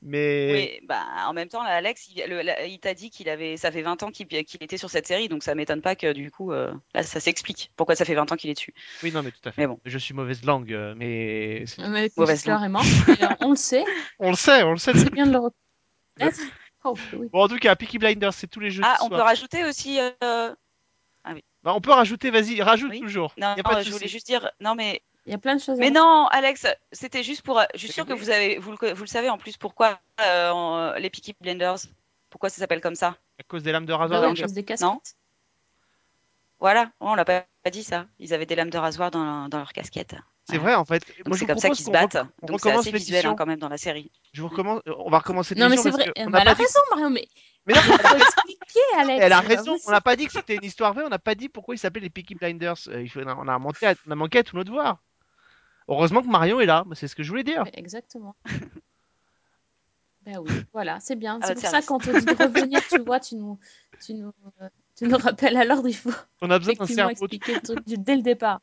S1: mais
S3: Oui, bah, en même temps, là, Alex, il, il t'a dit qu'il avait, ça fait 20 ans qu'il était sur cette série, donc ça m'étonne pas que du coup, euh, là, ça s'explique pourquoi ça fait 20 ans qu'il est dessus.
S1: oui, non, mais tout à fait.
S3: Mais bon.
S1: Je suis mauvaise langue, euh, mais c'est-
S2: Mais
S3: Mauvaise
S2: clairement. Et, euh, on le sait.
S1: on le sait, on le sait.
S2: C'est bien de le reconnaître. Oh, oui.
S1: Bon, en tout cas, Peaky Blinders, c'est tous les jeux.
S3: Ah, on peut rajouter aussi. euh,
S1: Bah, on peut rajouter, vas-y, rajoute
S3: Oui.
S1: toujours.
S3: Non,
S1: Y a pas de
S3: je voulais juste dire. Non, mais
S2: Il y a plein de choses
S3: Mais non, Alex, c'était juste pour. Je suis sûre que vous avez, vous le, vous le savez en plus pourquoi euh, en- les Peaky Blinders, pourquoi ça s'appelle comme ça?
S1: À cause des lames de
S2: Bah
S1: rasoir.
S2: ouais,
S1: dans
S2: à
S1: le
S2: cause des.
S3: Non Voilà, Ouais, on l'a pas, pas dit ça. Ils avaient des lames de rasoir dans, dans leur casquette.
S1: C'est vrai, en fait.
S3: C'est comme ça qu'ils se battent.
S1: on
S3: Donc c'est assez visuel hein, quand même dans la série.
S1: Je vous recommence. On va recommencer
S2: Non, mais c'est vrai.
S1: que on n'a
S2: elle a
S1: pas dit-
S2: raison, Marion. Mais
S1: Mais non,
S2: faut expliquer, Alex.
S1: Elle a raison. On n'a pas dit que c'était une histoire vraie. On n'a pas dit pourquoi il s'appelait les Peaky Blinders. Euh, il faut- on a manqué, à, on a manqué à tout notre devoir. Heureusement que Marion est là. C'est ce que je voulais dire.
S2: Exactement. Ben oui, voilà, c'est bien.
S3: À
S2: C'est
S3: votre
S2: pour ça qu'on te dit de revenir, tu vois, tu nous, tu nous, euh, tu nous rappelles à l'ordre, il faut
S1: On a besoin d'un cerveau.
S2: expliquer le truc du- dès le départ.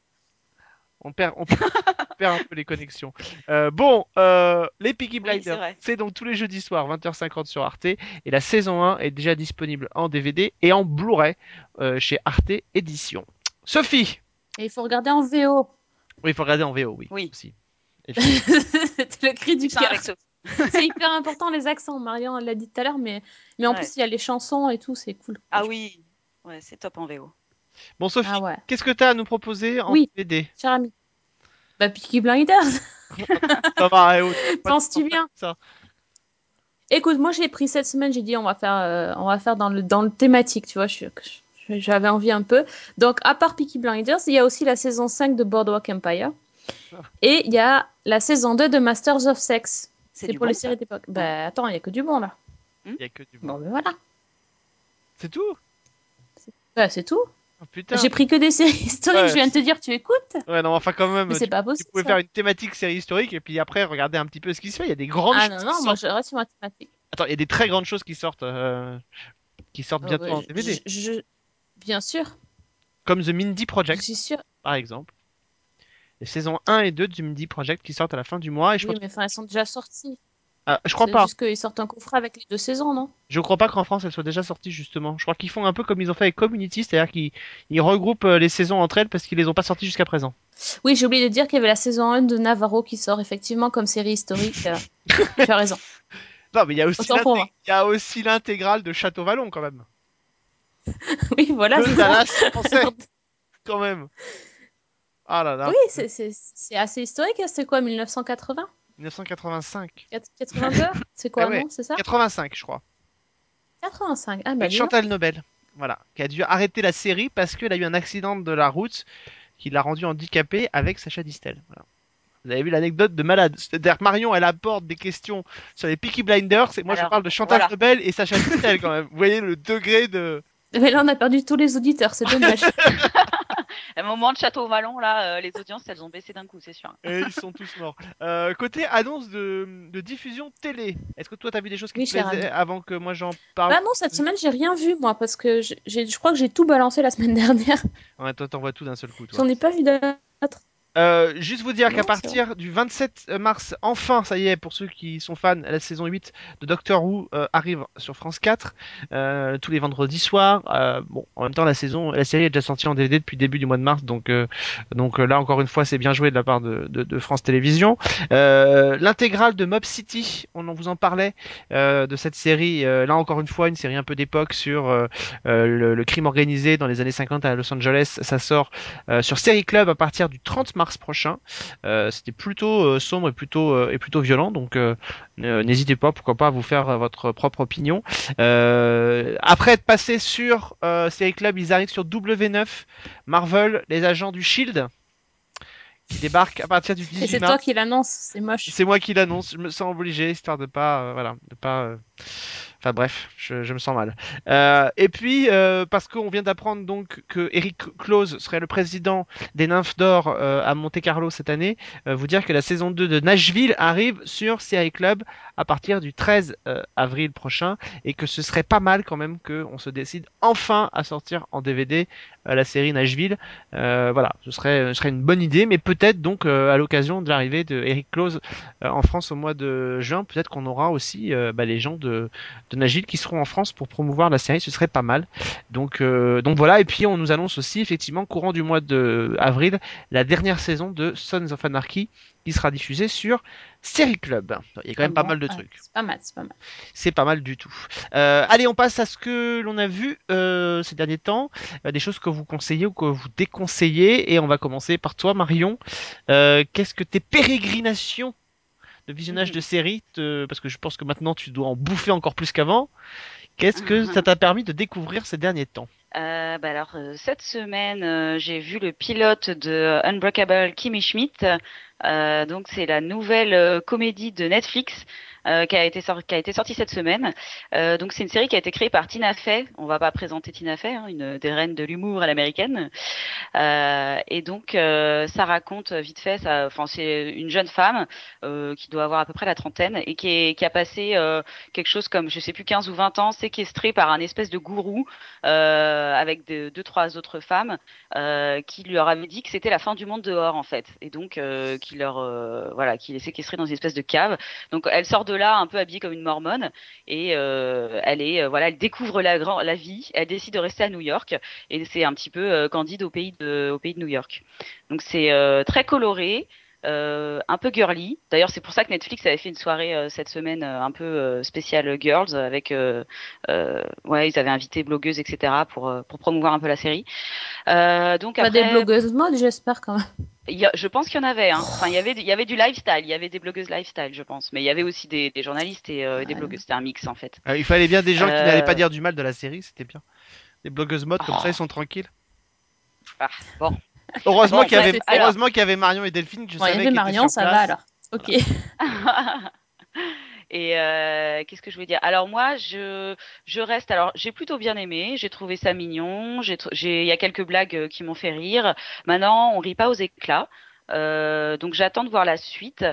S1: On perd, on perd un peu les connexions. Euh, bon, euh, les Peaky Blinders, c'est donc tous les jeudis soirs, 20h50 sur Arte. Et la saison 1 est déjà disponible en DVD et en Blu-ray euh, chez Arte Édition. Sophie
S2: Et il faut regarder en VO.
S1: Oui, il faut regarder en VO, oui.
S3: Oui.
S1: Aussi.
S2: C'était le cri du cœur. C'est hyper important les accents, Marion l'a dit tout à l'heure, mais, mais en
S3: Ouais.
S2: plus il y a les chansons et tout, c'est cool.
S3: Ah oui, ouais, c'est top en VO.
S1: Bon, Sophie,
S2: Ah ouais,
S1: qu'est-ce que tu as à nous proposer en
S2: Oui.
S1: DVD
S2: cher ami. Bah Peaky Blinders,
S1: Ça va, eh oh,
S2: penses-tu bien
S1: ça.
S2: Écoute, moi j'ai pris cette semaine, j'ai dit on va faire, euh, on va faire dans le dans le thématique, tu vois. J'avais envie un peu. Donc à part Peaky Blinders, il y a aussi la saison 5 de Boardwalk Empire. Et il y a la saison 2 de Masters of Sex.
S3: C'est
S2: pour
S3: bon,
S2: les séries d'époque. Bah attends, il y a que du bon là.
S1: Il y a que du bon.
S2: Bon, ben voilà.
S1: C'est tout?
S2: Bah c'est tout.
S1: Oh, Putain.
S2: J'ai pris que des séries historiques.
S1: Ouais.
S2: Je viens de te dire, tu écoutes?
S1: Ouais, non, enfin, quand même,
S2: Mais
S1: tu,
S2: c'est pas
S1: tu
S2: possible.
S1: pouvais
S2: ça.
S1: faire une thématique série historique et puis après regarder un petit peu ce qui se fait. Il y a des grandes
S2: Ah
S1: choses
S2: non, non, moi je reste sur ma thématique.
S1: Attends, il y a des très grandes choses qui sortent, euh, qui sortent
S2: Oh,
S1: bientôt
S2: ouais,
S1: en
S2: je-
S1: DVD.
S2: je- je- Bien sûr,
S1: Comme The Mindy
S2: je
S1: Project,
S2: suis sûre.
S1: par exemple. Les saisons 1 et 2 de The Mindy Project qui sortent à la fin du mois. Et je,
S2: Oui,
S1: pense-
S2: mais enfin, elles sont déjà sorties.
S1: Ah, je crois pas.
S2: juste qu'ils sortent un coffret avec les deux saisons, non?
S1: Je crois pas qu'en France elles soient déjà sorties justement. Je crois qu'ils font un peu comme ils ont fait avec Community, c'est-à-dire qu'ils ils regroupent euh, les saisons entre elles parce qu'ils les ont pas sorties jusqu'à présent.
S2: Oui, j'ai oublié de dire qu'il y avait la saison 1 de Navarro qui sort effectivement comme série historique. euh, tu as raison.
S1: Non, mais il y a aussi l'intégrale de Château Vallon quand même.
S2: Oui, voilà.
S1: Le. Dallas français quand même. Ah là là.
S2: Oui, c'est- assez historique. hein. C'est quoi, 1980
S1: 1985.
S2: 82 C'est quoi,
S1: Ah ouais.
S2: non C'est ça?
S1: 85 je crois.
S2: 85. Ah bah.
S1: Chantal Nobel. Voilà, qui a dû arrêter la série parce qu'elle a eu un accident de la route qui l'a rendue handicapée avec Sacha Distel. Voilà. Vous avez vu l'anecdote de malade. C'est-à-dire Marion, elle apporte des questions sur les Peaky Blinders et moi je parle de Chantal
S3: voilà.
S1: Nobel et Sacha Distel quand même. Vous voyez le degré de...
S2: Mais là, on a perdu tous les auditeurs, c'est dommage.
S3: À un moment de Château Vallon, là, euh, les audiences, elles ont baissé d'un coup, c'est sûr.
S1: Et ils sont tous morts. Euh, côté annonce de, de diffusion télé, est-ce que toi t'as vu des choses qui
S2: Oui,
S1: te plaisaient avant que moi j'en parle?
S2: Bah non, cette semaine, j'ai rien vu, moi, parce que je crois que j'ai tout balancé la semaine dernière.
S1: Ouais, toi t'envoies tout d'un seul coup toi.
S2: J'en ai pas vu d'autres.
S1: Euh, juste vous dire qu'à partir du 27 mars, enfin, ça y est, pour ceux qui sont fans, la saison 8 de Doctor Who euh, arrive sur France 4 euh, tous les vendredis soirs. Bon, en même temps, la saison, la série est déjà sortie en DVD depuis le début du mois de mars, donc donc là encore une fois, c'est bien joué de la part de, de, de France Télévisions. L'intégrale de Mob City, on en vous en parlait de cette série. là encore une fois, une série un peu d'époque sur le, le crime organisé dans les années 50 à Los Angeles. Ça sort sur Série Club à partir du 30 mars prochain. Euh, C'était plutôt euh, sombre et plutôt euh, et plutôt violent, donc n'hésitez pas, pourquoi pas, à vous faire votre propre opinion. Après être passé sur euh, Série Club, ils arrivent sur W9, Marvel, les agents du Shield, qui débarquent à partir du
S2: Et
S1: 18
S2: c'est
S1: mars.
S2: toi qui l'annonce, c'est moche.
S1: C'est moi qui l'annonce, je me sens obligé, histoire de pas, euh, voilà, de pas, euh, Enfin bref, je, je me sens mal. Euh, et puis, euh, parce qu'on vient d'apprendre donc que Eric Close serait le président des Nymphes d'Or euh, à Monte Carlo cette année, euh, vous dire que la saison 2 de Nashville arrive sur Série Club à partir du 13 euh, avril prochain et que ce serait pas mal quand même qu'on se décide enfin à sortir en DVD euh, la série Nashville. Euh, voilà, ce serait, une bonne idée, mais peut-être donc à l'occasion de l'arrivée de Eric Close en France au mois de juin, peut-être qu'on aura aussi bah, les gens de, de Nashville qui seront en France pour promouvoir la série, ce serait pas mal. Donc, donc voilà, et puis on nous annonce aussi effectivement courant du mois de avril la dernière saison de Sons of Anarchy qui sera diffusée sur Série Club. Il y a quand même
S2: Ah
S1: pas
S2: bon
S1: mal de
S2: Ouais,
S1: trucs.
S2: C'est pas mal, c'est pas mal.
S1: C'est pas mal du tout. Euh, allez, on passe à ce que l'on a vu euh, ces derniers temps, euh, des choses que vous conseillez ou que vous déconseillez, et on va commencer par toi, Marion. Qu'est-ce que tes pérégrinations de visionnage
S3: Mhm.
S1: de séries, te- parce que je pense que maintenant tu dois en bouffer encore plus qu'avant. Qu'est-ce que
S3: Mhm.
S1: ça t'a permis de découvrir ces derniers temps?
S3: Euh, bah alors cette semaine, euh, j'ai vu le pilote de Unbreakable Kimmy Schmidt. Euh, donc c'est la nouvelle euh, comédie de Netflix euh, qui a été qui a été sortie cette semaine. Euh, donc c'est une série qui a été créée par Tina Fey. On va pas présenter Tina Fey, hein, une des reines de l'humour à l'américaine. Euh, et donc euh, ça raconte vite fait, enfin c'est une jeune femme qui doit avoir à peu près la trentaine et qui, est, qui a passé quelque chose comme je sais plus 15 ou 20 ans séquestrée par un espèce de gourou avec de- deux trois autres femmes qui leur avait dit que c'était la fin du monde dehors en fait et donc euh, qui leur euh, voilà qui les séquestrait dans une espèce de cave. Donc elle sort de là un peu habillée comme une mormone et euh, elle est euh, voilà elle découvre la grand la vie. Elle décide de rester à New York et c'est un petit peu euh, candide au pays de au pays de New York. Donc c'est euh, très coloré un peu girly. D'ailleurs, c'est pour ça que Netflix avait fait une soirée euh, cette semaine euh, un peu euh, spéciale girls avec, euh, euh, ouais, ils avaient invité blogueuses, etc. pour euh, pour promouvoir un peu la série. Euh, donc
S2: Pas
S3: après,
S2: des blogueuses mode, j'espère quand même.
S3: il y a- je pense qu'il y en avait. Hein. Enfin, il y avait, du- il y avait du lifestyle, il y avait des blogueuses lifestyle, je pense, mais il y avait aussi des, des journalistes et euh, des blogueuses. C'était un mix en fait.
S1: Euh, Il fallait bien des gens qui
S3: Euh.
S1: n'allaient pas dire du mal de la série, c'était bien. Des blogueuses mode, comme
S3: Oh.
S1: ça ils sont tranquilles.
S3: Ah, bon.
S1: Heureusement
S3: Bon,
S1: qu'il y heureusement qu'il y avait Marion et Delphine je
S2: Bon, il y
S1: savais
S2: avait Marion,
S1: sur
S2: ça
S1: place.
S2: va alors. Ok.
S3: Et euh, qu'est-ce que je voulais dire? Alors moi, je je reste. Alors j'ai plutôt bien aimé. J'ai trouvé ça mignon. J'ai il y a quelques blagues euh, qui m'ont fait rire. Maintenant, on rit pas aux éclats. Euh, donc j'attends de voir la suite.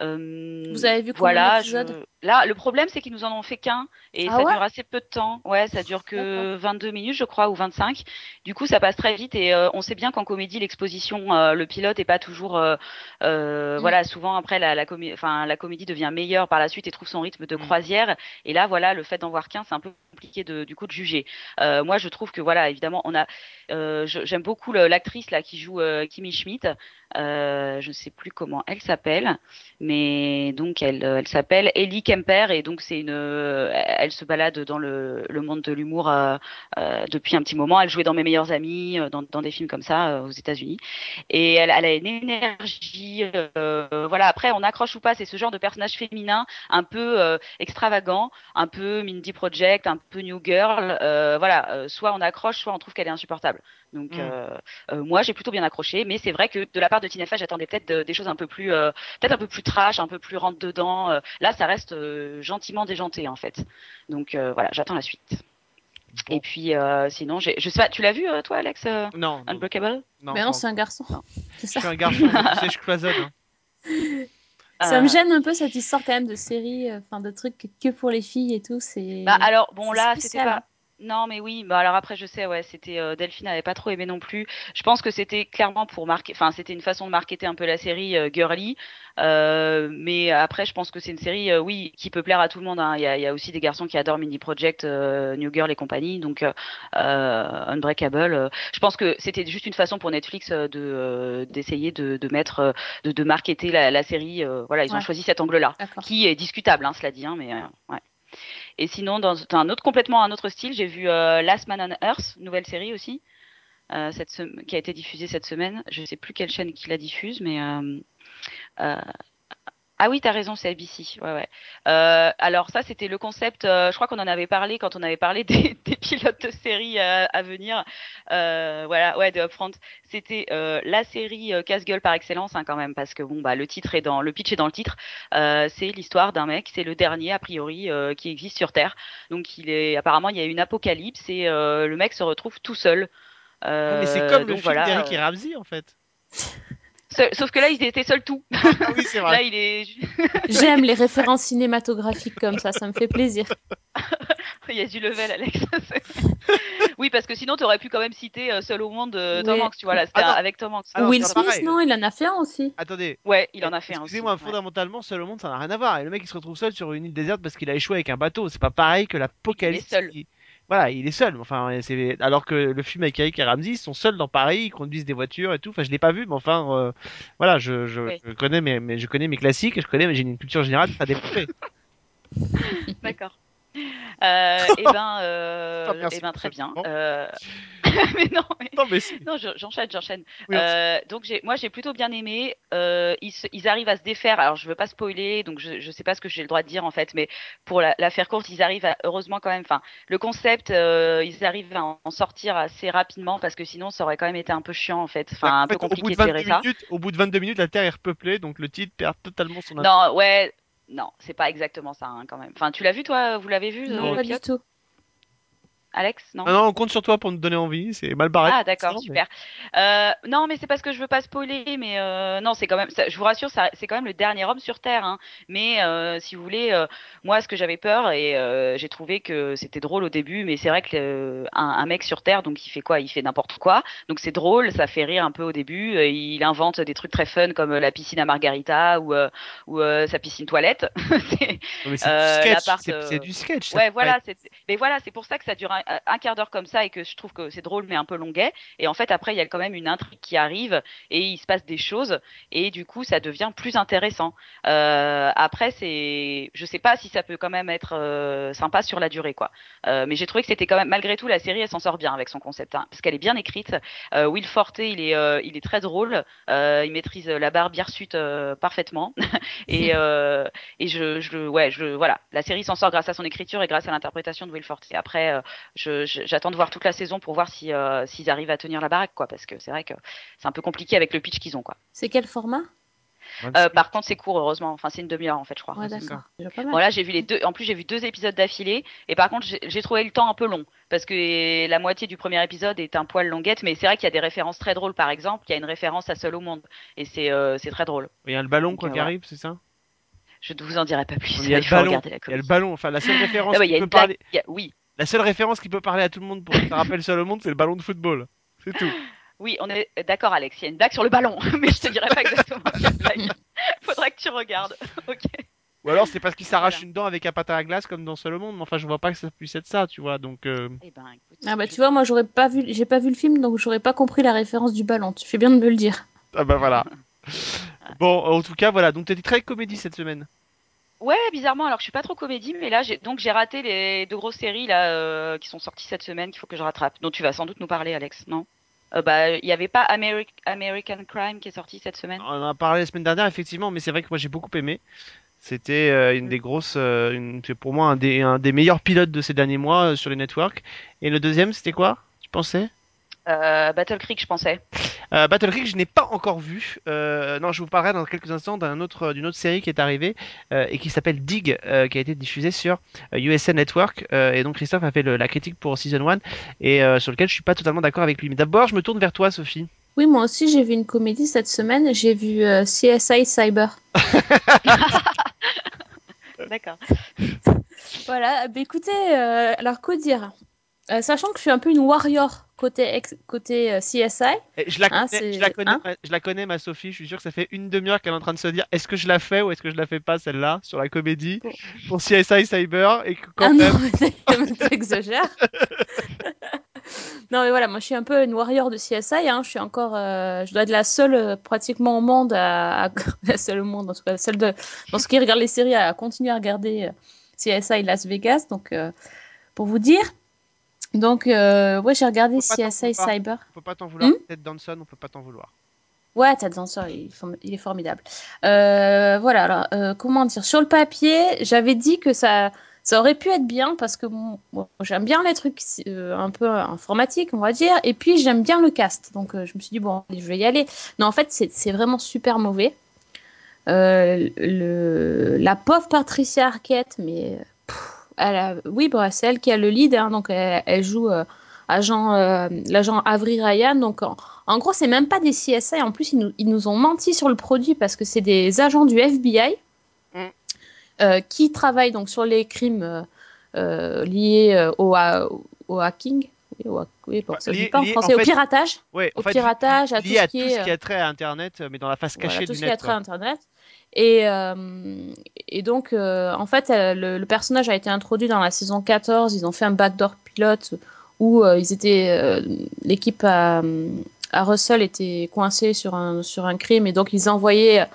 S3: Euh,
S2: Vous avez vu combien
S3: voilà,
S2: d'épisodes?
S3: je- Là, le problème c'est qu'ils nous en ont fait qu'un et
S2: Ah
S3: ça
S2: ouais
S3: dure assez peu de temps. Ouais, ça dure que 22 minutes, je crois, ou 25. Du coup, ça passe très vite et euh, on sait bien qu'en comédie, l'exposition, euh, le pilote est pas toujours. euh, euh,
S2: Mm.
S3: Voilà, souvent après la, la, comé- enfin, la comédie devient meilleure par la suite et trouve son rythme de
S1: Mm.
S3: croisière. Et là, voilà, le fait d'en voir qu'un, c'est un peu compliqué de, du coup de juger. Euh, moi, je trouve que voilà, évidemment, on a. euh, J'aime beaucoup l'actrice là qui joue euh, Kimi Schmidt. Euh, je ne sais plus comment elle s'appelle, mais donc elle, elle s'appelle Ellie Et donc c'est une, euh, elle se balade dans le, le monde de l'humour euh, euh, depuis un petit moment. Elle jouait dans Mes meilleurs amis, dans, dans des films comme ça aux États-Unis, et elle, elle a une énergie. voilà, après on accroche ou pas, c'est ce genre de personnage féminin un peu extravagant, un peu Mindy Project, un peu New Girl. voilà, soit on accroche, soit on trouve qu'elle est insupportable. Donc
S1: Mm.
S3: euh, euh, moi j'ai plutôt bien accroché, mais c'est vrai que de la part de Tina Fey, j'attendais peut-être de- des choses un peu plus, euh, peut-être un peu plus trash, un peu plus rentre dedans. Euh, là, ça reste euh, gentiment déjanté en fait. Donc euh, voilà, j'attends la suite.
S1: Bon.
S3: Et puis euh, sinon, je sais pas, tu l'as vu toi, Alex, euh,
S1: Non, non,
S3: Unbreakable?
S1: Non,
S2: Mais non, c'est un garçon. C'est
S1: Je
S2: ça.
S1: suis un garçon, tu sais, je cloisonne. hein.
S2: Ça
S3: Euh,
S2: me gêne un peu cette histoire quand même de série, euh, enfin de trucs que pour les filles et tout. C'est.
S3: Bah alors bon là c'était pas
S2: hein.
S3: Non mais oui bah alors après je sais ouais c'était euh, Delphine n'avait pas trop aimé non plus je pense que c'était clairement pour marquer enfin c'était une façon de marketer un peu la série euh, girly euh, mais après je pense que c'est une série euh, oui qui peut plaire à tout le monde hein. il y a, y a aussi des garçons qui adorent Mini Project euh, New Girl et compagnie donc euh, Unbreakable je pense que c'était juste une façon pour Netflix de euh, d'essayer de, de mettre de, de marketer la, la série euh, voilà ils ont choisi cet angle là
S2: D'accord.
S3: qui est discutable, hein, cela dit, hein, mais ouais. Et sinon, dans un autre complètement un autre style, j'ai vu euh, Last Man on Earth, nouvelle série aussi, euh, qui a été diffusée cette semaine. Je sais plus quelle chaîne qui la diffuse, mais euh, Ah oui, t'as raison, c'est ABC. Ouais, ouais. Euh, alors ça, c'était le concept. euh, je crois qu'on en avait parlé quand on avait parlé des, des pilotes de série euh, à venir. Euh, voilà, ouais, de Upfront. C'était euh, la série euh, casse-gueule par excellence, hein, quand même, parce que bon, bah, le titre est dans, le pitch est dans le titre. Euh, c'est l'histoire d'un mec, c'est le dernier a priori euh, qui existe sur Terre. Donc il est, apparemment, il y a une apocalypse et euh, le mec se retrouve tout seul.
S1: Mais c'est comme le film
S3: voilà,
S1: d'Eric et Ramsey en fait.
S3: Seul- sauf que là, il était seul tout.
S1: Ah oui, c'est
S3: Là,
S1: vrai.
S3: il est.
S2: J'aime les références cinématographiques comme ça, ça me fait plaisir.
S3: Il y a du level, Alex. oui, parce que sinon, tu aurais pu quand même citer euh, Seul au monde de Tom
S2: Oui.
S3: Hanks. Tu vois, là, c'était
S1: Ah
S3: avec Tom Hanks.
S1: Ah non,
S2: Will
S1: c'est
S2: Smith,
S1: pareil.
S2: non, il en a fait un aussi.
S1: Attendez.
S3: Ouais, il en a fait un aussi.
S1: Excusez-moi, fondamentalement, seul au monde, ça n'a rien à voir. Et le mec, il se retrouve seul sur une île déserte parce qu'il a échoué avec un bateau. C'est pas pareil que l'apocalypse.
S3: Il est seul.
S1: qui- Voilà, il est seul. Enfin, c'est alors que le film avec Eric et Ramsey, ils sont seuls dans Paris, ils conduisent des voitures et tout. Enfin, je l'ai pas vu, mais enfin, euh, voilà, je, je,
S3: Oui.
S1: je connais mes, mes- je connais mes classiques, je connais, mais j'ai une culture générale très développée.
S3: D'accord. Euh, et ben, euh, eh ben, très bien. Euh, mais non, mais...
S1: non, mais.
S3: Non, je- j'enchaîne, j'enchaîne.
S1: Oui,
S3: Euh, donc moi j'ai plutôt bien aimé. Euh, ils, se- ils arrivent à se défaire. Alors je veux pas spoiler, donc je, je sais pas ce que j'ai le droit de dire en fait, mais pour la, la faire courte, ils arrivent à, heureusement quand même. Enfin, le concept, euh, ils arrivent à en sortir assez rapidement parce que sinon ça aurait quand même été un peu chiant en fait. Enfin,
S1: En
S3: un peu
S1: fait, au bout
S3: compliqué
S1: de
S3: de gérer
S1: 22
S3: ça.
S1: minutes, au bout de 22 minutes, la Terre est repeuplée, donc le titre perd totalement son intérêt.
S3: Non, ouais, non, c'est pas exactement ça hein, quand même. Enfin, tu l'as vu toi Vous l'avez vu
S2: Non,
S3: euh,
S2: pas
S3: le pilote
S2: du tout.
S3: Alex Non.
S1: Non, non, on compte sur toi pour nous donner envie. C'est mal barré.
S3: Ah d'accord,
S1: mais-
S3: super. Euh, non, mais c'est parce que je veux pas spoiler, mais euh, non, c'est quand même, ça- je vous rassure, ça- c'est quand même le dernier homme sur Terre. Hein. Mais euh, si vous voulez, euh, moi, ce que j'avais peur et euh, j'ai trouvé que c'était drôle au début, mais c'est vrai que euh, un, un mec sur Terre, donc il fait quoi? Il fait n'importe quoi. Donc c'est drôle, ça fait rire un peu au début. Il invente des trucs très fun comme la piscine à Margarita ou euh, ou euh, sa piscine toilette. C'est-
S1: Non, mais c'est
S3: Euh,
S1: du sketch. c'est- du sketch. ça
S3: Ouais, voilà, mais voilà, c'est pour ça que ça dure un, un quart d'heure comme ça et que je trouve que c'est drôle mais un peu longuet. Et en fait, après, il y a quand même une intrigue qui arrive et il se passe des choses et du coup, ça devient plus intéressant. Euh, après, c'est, je sais pas si ça peut quand même être euh, sympa sur la durée, quoi. Euh, mais j'ai trouvé que c'était quand même, malgré tout, la série, elle s'en sort bien avec son concept, hein, parce qu'elle est bien écrite. Euh, Will Forte, il est, euh, il est très drôle. Euh, il maîtrise la barbe hirsute parfaitement et et je, je, ouais, je, voilà, la série s'en sort grâce à son écriture et grâce à l'interprétation de Will Forte. Après, j'attends de voir toute la saison pour voir si euh, s'ils arrivent à tenir la baraque, quoi, parce que c'est vrai que c'est un peu compliqué avec le pitch qu'ils ont, quoi.
S2: C'est quel format?
S3: Euh, par contre, c'est court, heureusement. Enfin, c'est une demi-heure en fait, je crois.
S2: Ouais, d'accord.
S3: Voilà, j'ai vu les deux. En plus, j'ai vu deux épisodes d'affilée. Et par contre, j'ai trouvé le temps un peu long parce que la moitié du premier épisode est un poil longuette. Mais c'est vrai qu'il y a des références très drôles. Par exemple, il y a une référence à Seul au monde et c'est euh, très drôle.
S1: Il y a le ballon quoi qui arrive, c'est ça?
S3: Je ne vous en dirai pas plus.
S1: Il y a le ballon. Il y a le ballon. Enfin, la seule référence
S3: Ah ouais, il
S1: qui
S3: y a
S1: peut parler,
S3: il y a- Oui,
S1: la seule référence qui peut parler à tout le monde pour que ça rappelle seul au monde, c'est le ballon de football. C'est tout.
S3: oui, on est d'accord, Alex. Il y a une blague sur le ballon, mais je te dirai pas exactement quelle blague. Faudra que tu regardes. ok.
S1: Ou alors c'est parce qu'il s'arrache
S3: Voilà.
S1: une dent avec un patin à glace comme dans Seul au monde. Mais enfin, je vois pas que ça puisse être ça, tu vois. Donc, euh,
S3: Eh ben, écoute,
S2: Ah bah
S3: je-
S2: tu vois, moi j'aurais pas vu, j'ai pas vu le film, donc j'aurais pas compris la référence du ballon. Tu fais bien de me le dire.
S1: ah bah voilà. Bon, en tout cas, voilà. Donc t'étais très comédie cette semaine.
S3: Ouais, bizarrement. Alors, je suis pas trop comédie, mais là, j'ai donc j'ai raté les deux grosses séries là euh, qui sont sorties cette semaine qu'il faut que je rattrape. Dont tu vas sans doute nous parler, Alex, non? Euh, Bah, il y avait pas Ameri- American Crime qui est sorti cette semaine?
S1: On en a parlé la semaine dernière, effectivement, mais c'est vrai que moi j'ai beaucoup aimé. C'était euh, une
S3: Mm.
S1: des grosses, euh, une- c'est pour moi un des, un des meilleurs pilotes de ces derniers mois euh, sur les networks. Et le deuxième, c'était quoi? Tu pensais?
S3: Euh, Battle Creek, je pensais.
S1: euh, Battle Creek, je n'ai pas encore vu. Euh, non, je vous parlerai dans quelques instants d'un autre, d'une autre série qui est arrivée euh, et qui s'appelle Dig, euh, qui a été diffusée sur euh, USA Network. Euh, et donc Christophe a fait le- la critique pour Season 1 et euh, sur lequel je suis pas totalement d'accord avec lui. Mais d'abord, je me tourne vers toi, Sophie.
S2: Oui, moi aussi j'ai vu une comédie cette semaine. J'ai vu euh, CSI Cyber.
S3: D'accord.
S2: Voilà. Bah, écoutez, euh, alors quoi dire? Euh, Sachant que je suis un peu une warrior côté ex- côté euh, CSI.
S1: Et je la
S2: Hein,
S1: connais, je la connais,
S2: hein
S1: ma- je la connais, ma Sophie. Je suis sûr que ça fait une demi-heure qu'elle est en train de se dire est-ce que je la fais ou est-ce que je la fais pas celle-là sur la comédie pour CSI Cyber et que quand
S2: ah
S1: même.
S2: non, mais t'exagères. non, mais voilà, moi je suis un peu une warrior de CSI. Hein. Je suis encore, euh, je dois être la seule pratiquement au monde à, à- la seule au monde, en tout cas, celle de dans ce qui regarde les séries à continuer à regarder CSI Las Vegas. Donc, pour vous dire. Donc, euh, ouais, j'ai regardé CSI. Cyber.
S1: On peut pas t'en vouloir.
S2: Hmm
S1: Ted Danson, on peut pas t'en vouloir.
S2: Ouais, Ted Danson, il, il est formidable. Euh, voilà, alors, euh, comment dire, sur le papier, j'avais dit que ça, ça aurait pu être bien parce que bon, bon, j'aime bien les trucs un peu informatiques, on va dire, et puis j'aime bien le cast. Donc je me suis dit, bon, je vais y aller. Non, en fait, c'est vraiment super mauvais. Le, la pauvre Patricia Arquette, mais elle a, oui, bah, c'est elle qui a le lead, hein, donc elle, elle joue euh, agent, euh, l'agent Avery Ryan. Donc en, en gros, c'est même pas des CSI. En plus, ils nous, ils nous ont menti sur le produit parce que c'est des agents du FBI
S1: Mm.
S2: euh, qui travaillent donc sur les crimes euh, liés au, ha- au hacking. Oui, au, oui, bon, ça
S1: Lié-
S2: dit pas en
S1: lié,
S2: français,
S1: en
S2: au piratage.
S1: Ouais,
S2: Au
S1: fait,
S2: piratage, à tout ce
S1: à
S2: qui
S1: tout
S2: est,
S1: ce qui a trait à Internet, mais dans la face
S2: voilà,
S1: cachée
S2: tout
S1: du
S2: ce qui a
S1: net.
S2: trait
S1: quoi.
S2: à Internet. Et, euh, et donc, euh, en fait, euh, le, le personnage a été introduit dans la saison 14. Ils ont fait un backdoor pilote où euh, ils étaient, l'équipe à, à Russell était coincée sur un, sur un crime et donc ils envoyaient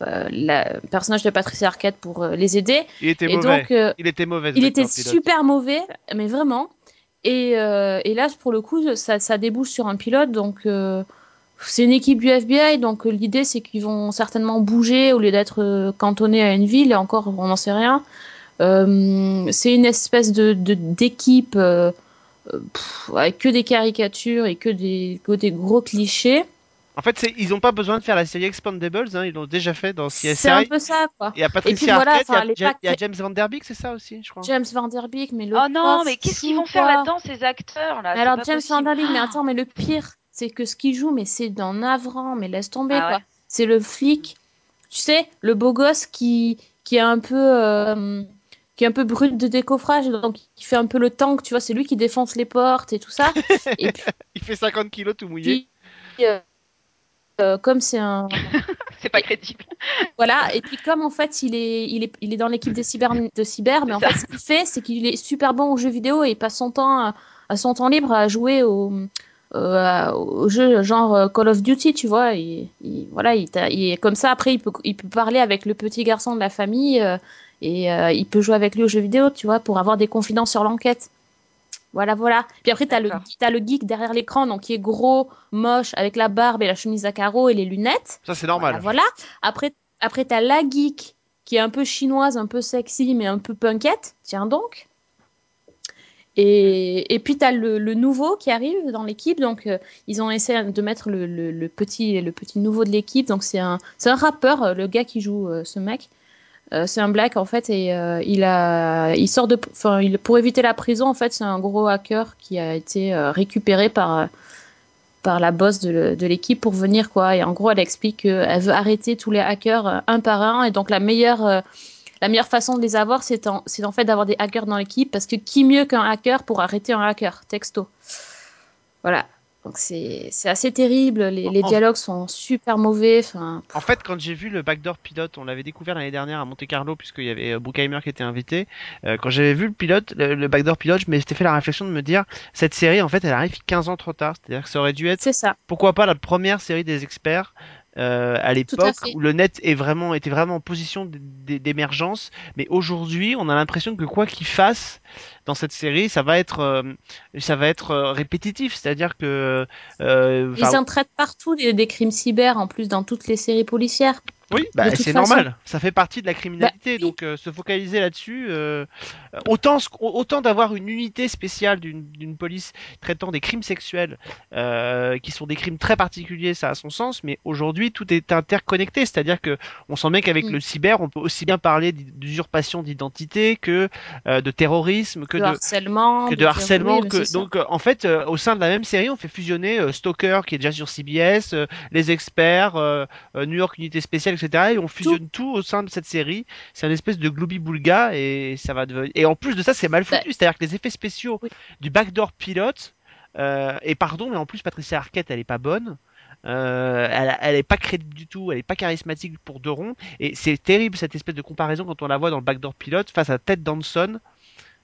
S2: le personnage de Patricia Arquette pour les aider.
S1: Il était
S2: Et
S1: mauvais.
S2: donc,
S1: Il était mauvais.
S2: il était
S1: Pilote.
S2: super mauvais, mais vraiment. Et, et là, pour le coup, ça, ça débouche sur un pilote. Donc, c'est une équipe du FBI. Donc, euh, l'idée, c'est qu'ils vont certainement bouger au lieu d'être euh, cantonnés à une ville. Et encore, on n'en sait rien. Euh, c'est une espèce de de- d'équipe euh, avec que des caricatures et que des, que des gros clichés.
S1: En fait, c'est- ils ont pas besoin de faire la série Expandables, hein, ils l'ont déjà fait dans CSI.
S2: C'est un peu ça, quoi.
S1: Il y a Patricia
S2: voilà,
S1: Arquette, il y a il y James Van Der Beek, c'est ça aussi, je crois.
S2: James Van Der Beek, mais le
S3: Oh non, mais qu'est-ce qu'ils vont faire là-dedans, ces acteurs là?
S2: Mais alors James
S3: possible.
S2: Van Der Beek, mais attends, mais le pire, c'est que ce qu'il joue, mais c'est dans navrant, mais laisse tomber
S3: Ah
S2: quoi. C'est le flic, tu sais, le beau gosse qui qui est un peu euh, qui est un peu brut de décoffrage, donc qui fait un peu le tank, tu vois, c'est lui qui défonce les portes et tout ça. et puis
S1: Il fait 50 kilos tout mouillé.
S2: euh, euh, comme c'est un
S3: C'est pas crédible.
S2: voilà, et puis comme en fait il est il est il est dans l'équipe des cyber de cyber, mais en
S3: ça.
S2: fait ce qu'il fait, c'est qu'il est super bon aux jeux vidéo et il passe son temps à, à son temps libre à jouer au euh, aux jeux genre euh, Call of Duty, tu vois. Il, il- voilà, il, il est comme ça. Après, il peut il peut parler avec le petit garçon de la famille euh, et euh, il peut jouer avec lui aux jeux vidéo, tu vois, pour avoir des confidences sur l'enquête. Voilà, voilà. Puis après, t'as le, t'as le geek derrière l'écran, donc qui est gros, moche, avec la barbe et la chemise à carreaux et les lunettes.
S1: Ça, c'est normal.
S2: Voilà, voilà. Après, après t'as la geek qui est un peu chinoise, un peu sexy, mais un peu punkette. Tiens donc. Et, puis t'as le, le nouveau qui arrive dans l'équipe, donc euh, ils ont essayé de mettre le, petit le petit nouveau de l'équipe, donc c'est un un rappeur, euh, le gars qui joue euh, ce mec. C'est un black en fait. Et il a il sort de enfin pour éviter la prison en fait c'est un gros hacker qui a été récupéré par par la boss de, l'équipe pour venir quoi. Et en gros elle explique qu'elle veut arrêter tous les hackers un par un. Et donc la meilleure la meilleure façon de les avoir c'est en, fait d'avoir des hackers dans l'équipe parce que qui mieux qu'un hacker pour arrêter un hacker? Texto voilà donc c'est assez terrible les, dialogues sont super mauvais
S1: En fait, quand j'ai vu le backdoor pilote, on l'avait découvert l'année dernière à Monte Carlo, puisqu'il y avait euh, Bruckheimer qui était invité. Euh, quand j'avais vu le pilote, le, le backdoor pilote, je m'étais fait la réflexion de me dire, cette série, en fait, elle arrive 15 ans trop tard. C'est-à-dire que ça aurait dû être,
S2: c'est ça
S1: pourquoi pas, la première série des experts. Euh, à l'époque où le net est vraiment était vraiment en position d'émergence. Mais aujourd'hui on a l'impression que quoi qu'il fasse dans cette série ça va être euh, ça va être euh, répétitif c'est-à-dire que euh,
S2: Ils en traitent partout des, des crimes cyber, en plus dans toutes les séries policières.
S1: Oui, bah, c'est normal. Ça fait partie de la criminalité.
S2: Bah, oui.
S1: Donc euh, se focaliser là-dessus, euh, autant autant d'avoir une unité spéciale d'une police traitant des crimes sexuels, euh, qui sont des crimes très particuliers, ça a son sens. Mais aujourd'hui, tout est interconnecté. C'est-à-dire que on sent bien qu'avec
S2: Mm.
S1: le cyber, on peut aussi bien parler d'usurpation d'identité que de terrorisme, que
S2: de, harcèlement.
S1: que de harcèlement
S2: oui, mais
S1: que
S2: c'est ça.
S1: donc euh, en fait euh, au sein de la même série on fait fusionner euh, Stalker qui est déjà sur CBS les experts New York unité spéciale etc et on fusionne tout, au sein de cette série c'est un espèce de gloubi boulga et ça va devenir et en plus de ça c'est mal foutu
S2: Bah.
S1: c'est à dire que les effets spéciaux
S2: Oui.
S1: du backdoor pilote euh, et pardon mais en plus Patricia Arquette elle est pas bonne euh, elle, elle est pas crédible du tout, elle est pas charismatique pour deux ronds, et c'est terrible cette espèce de comparaison quand on la voit dans le backdoor pilote face à Ted Danson.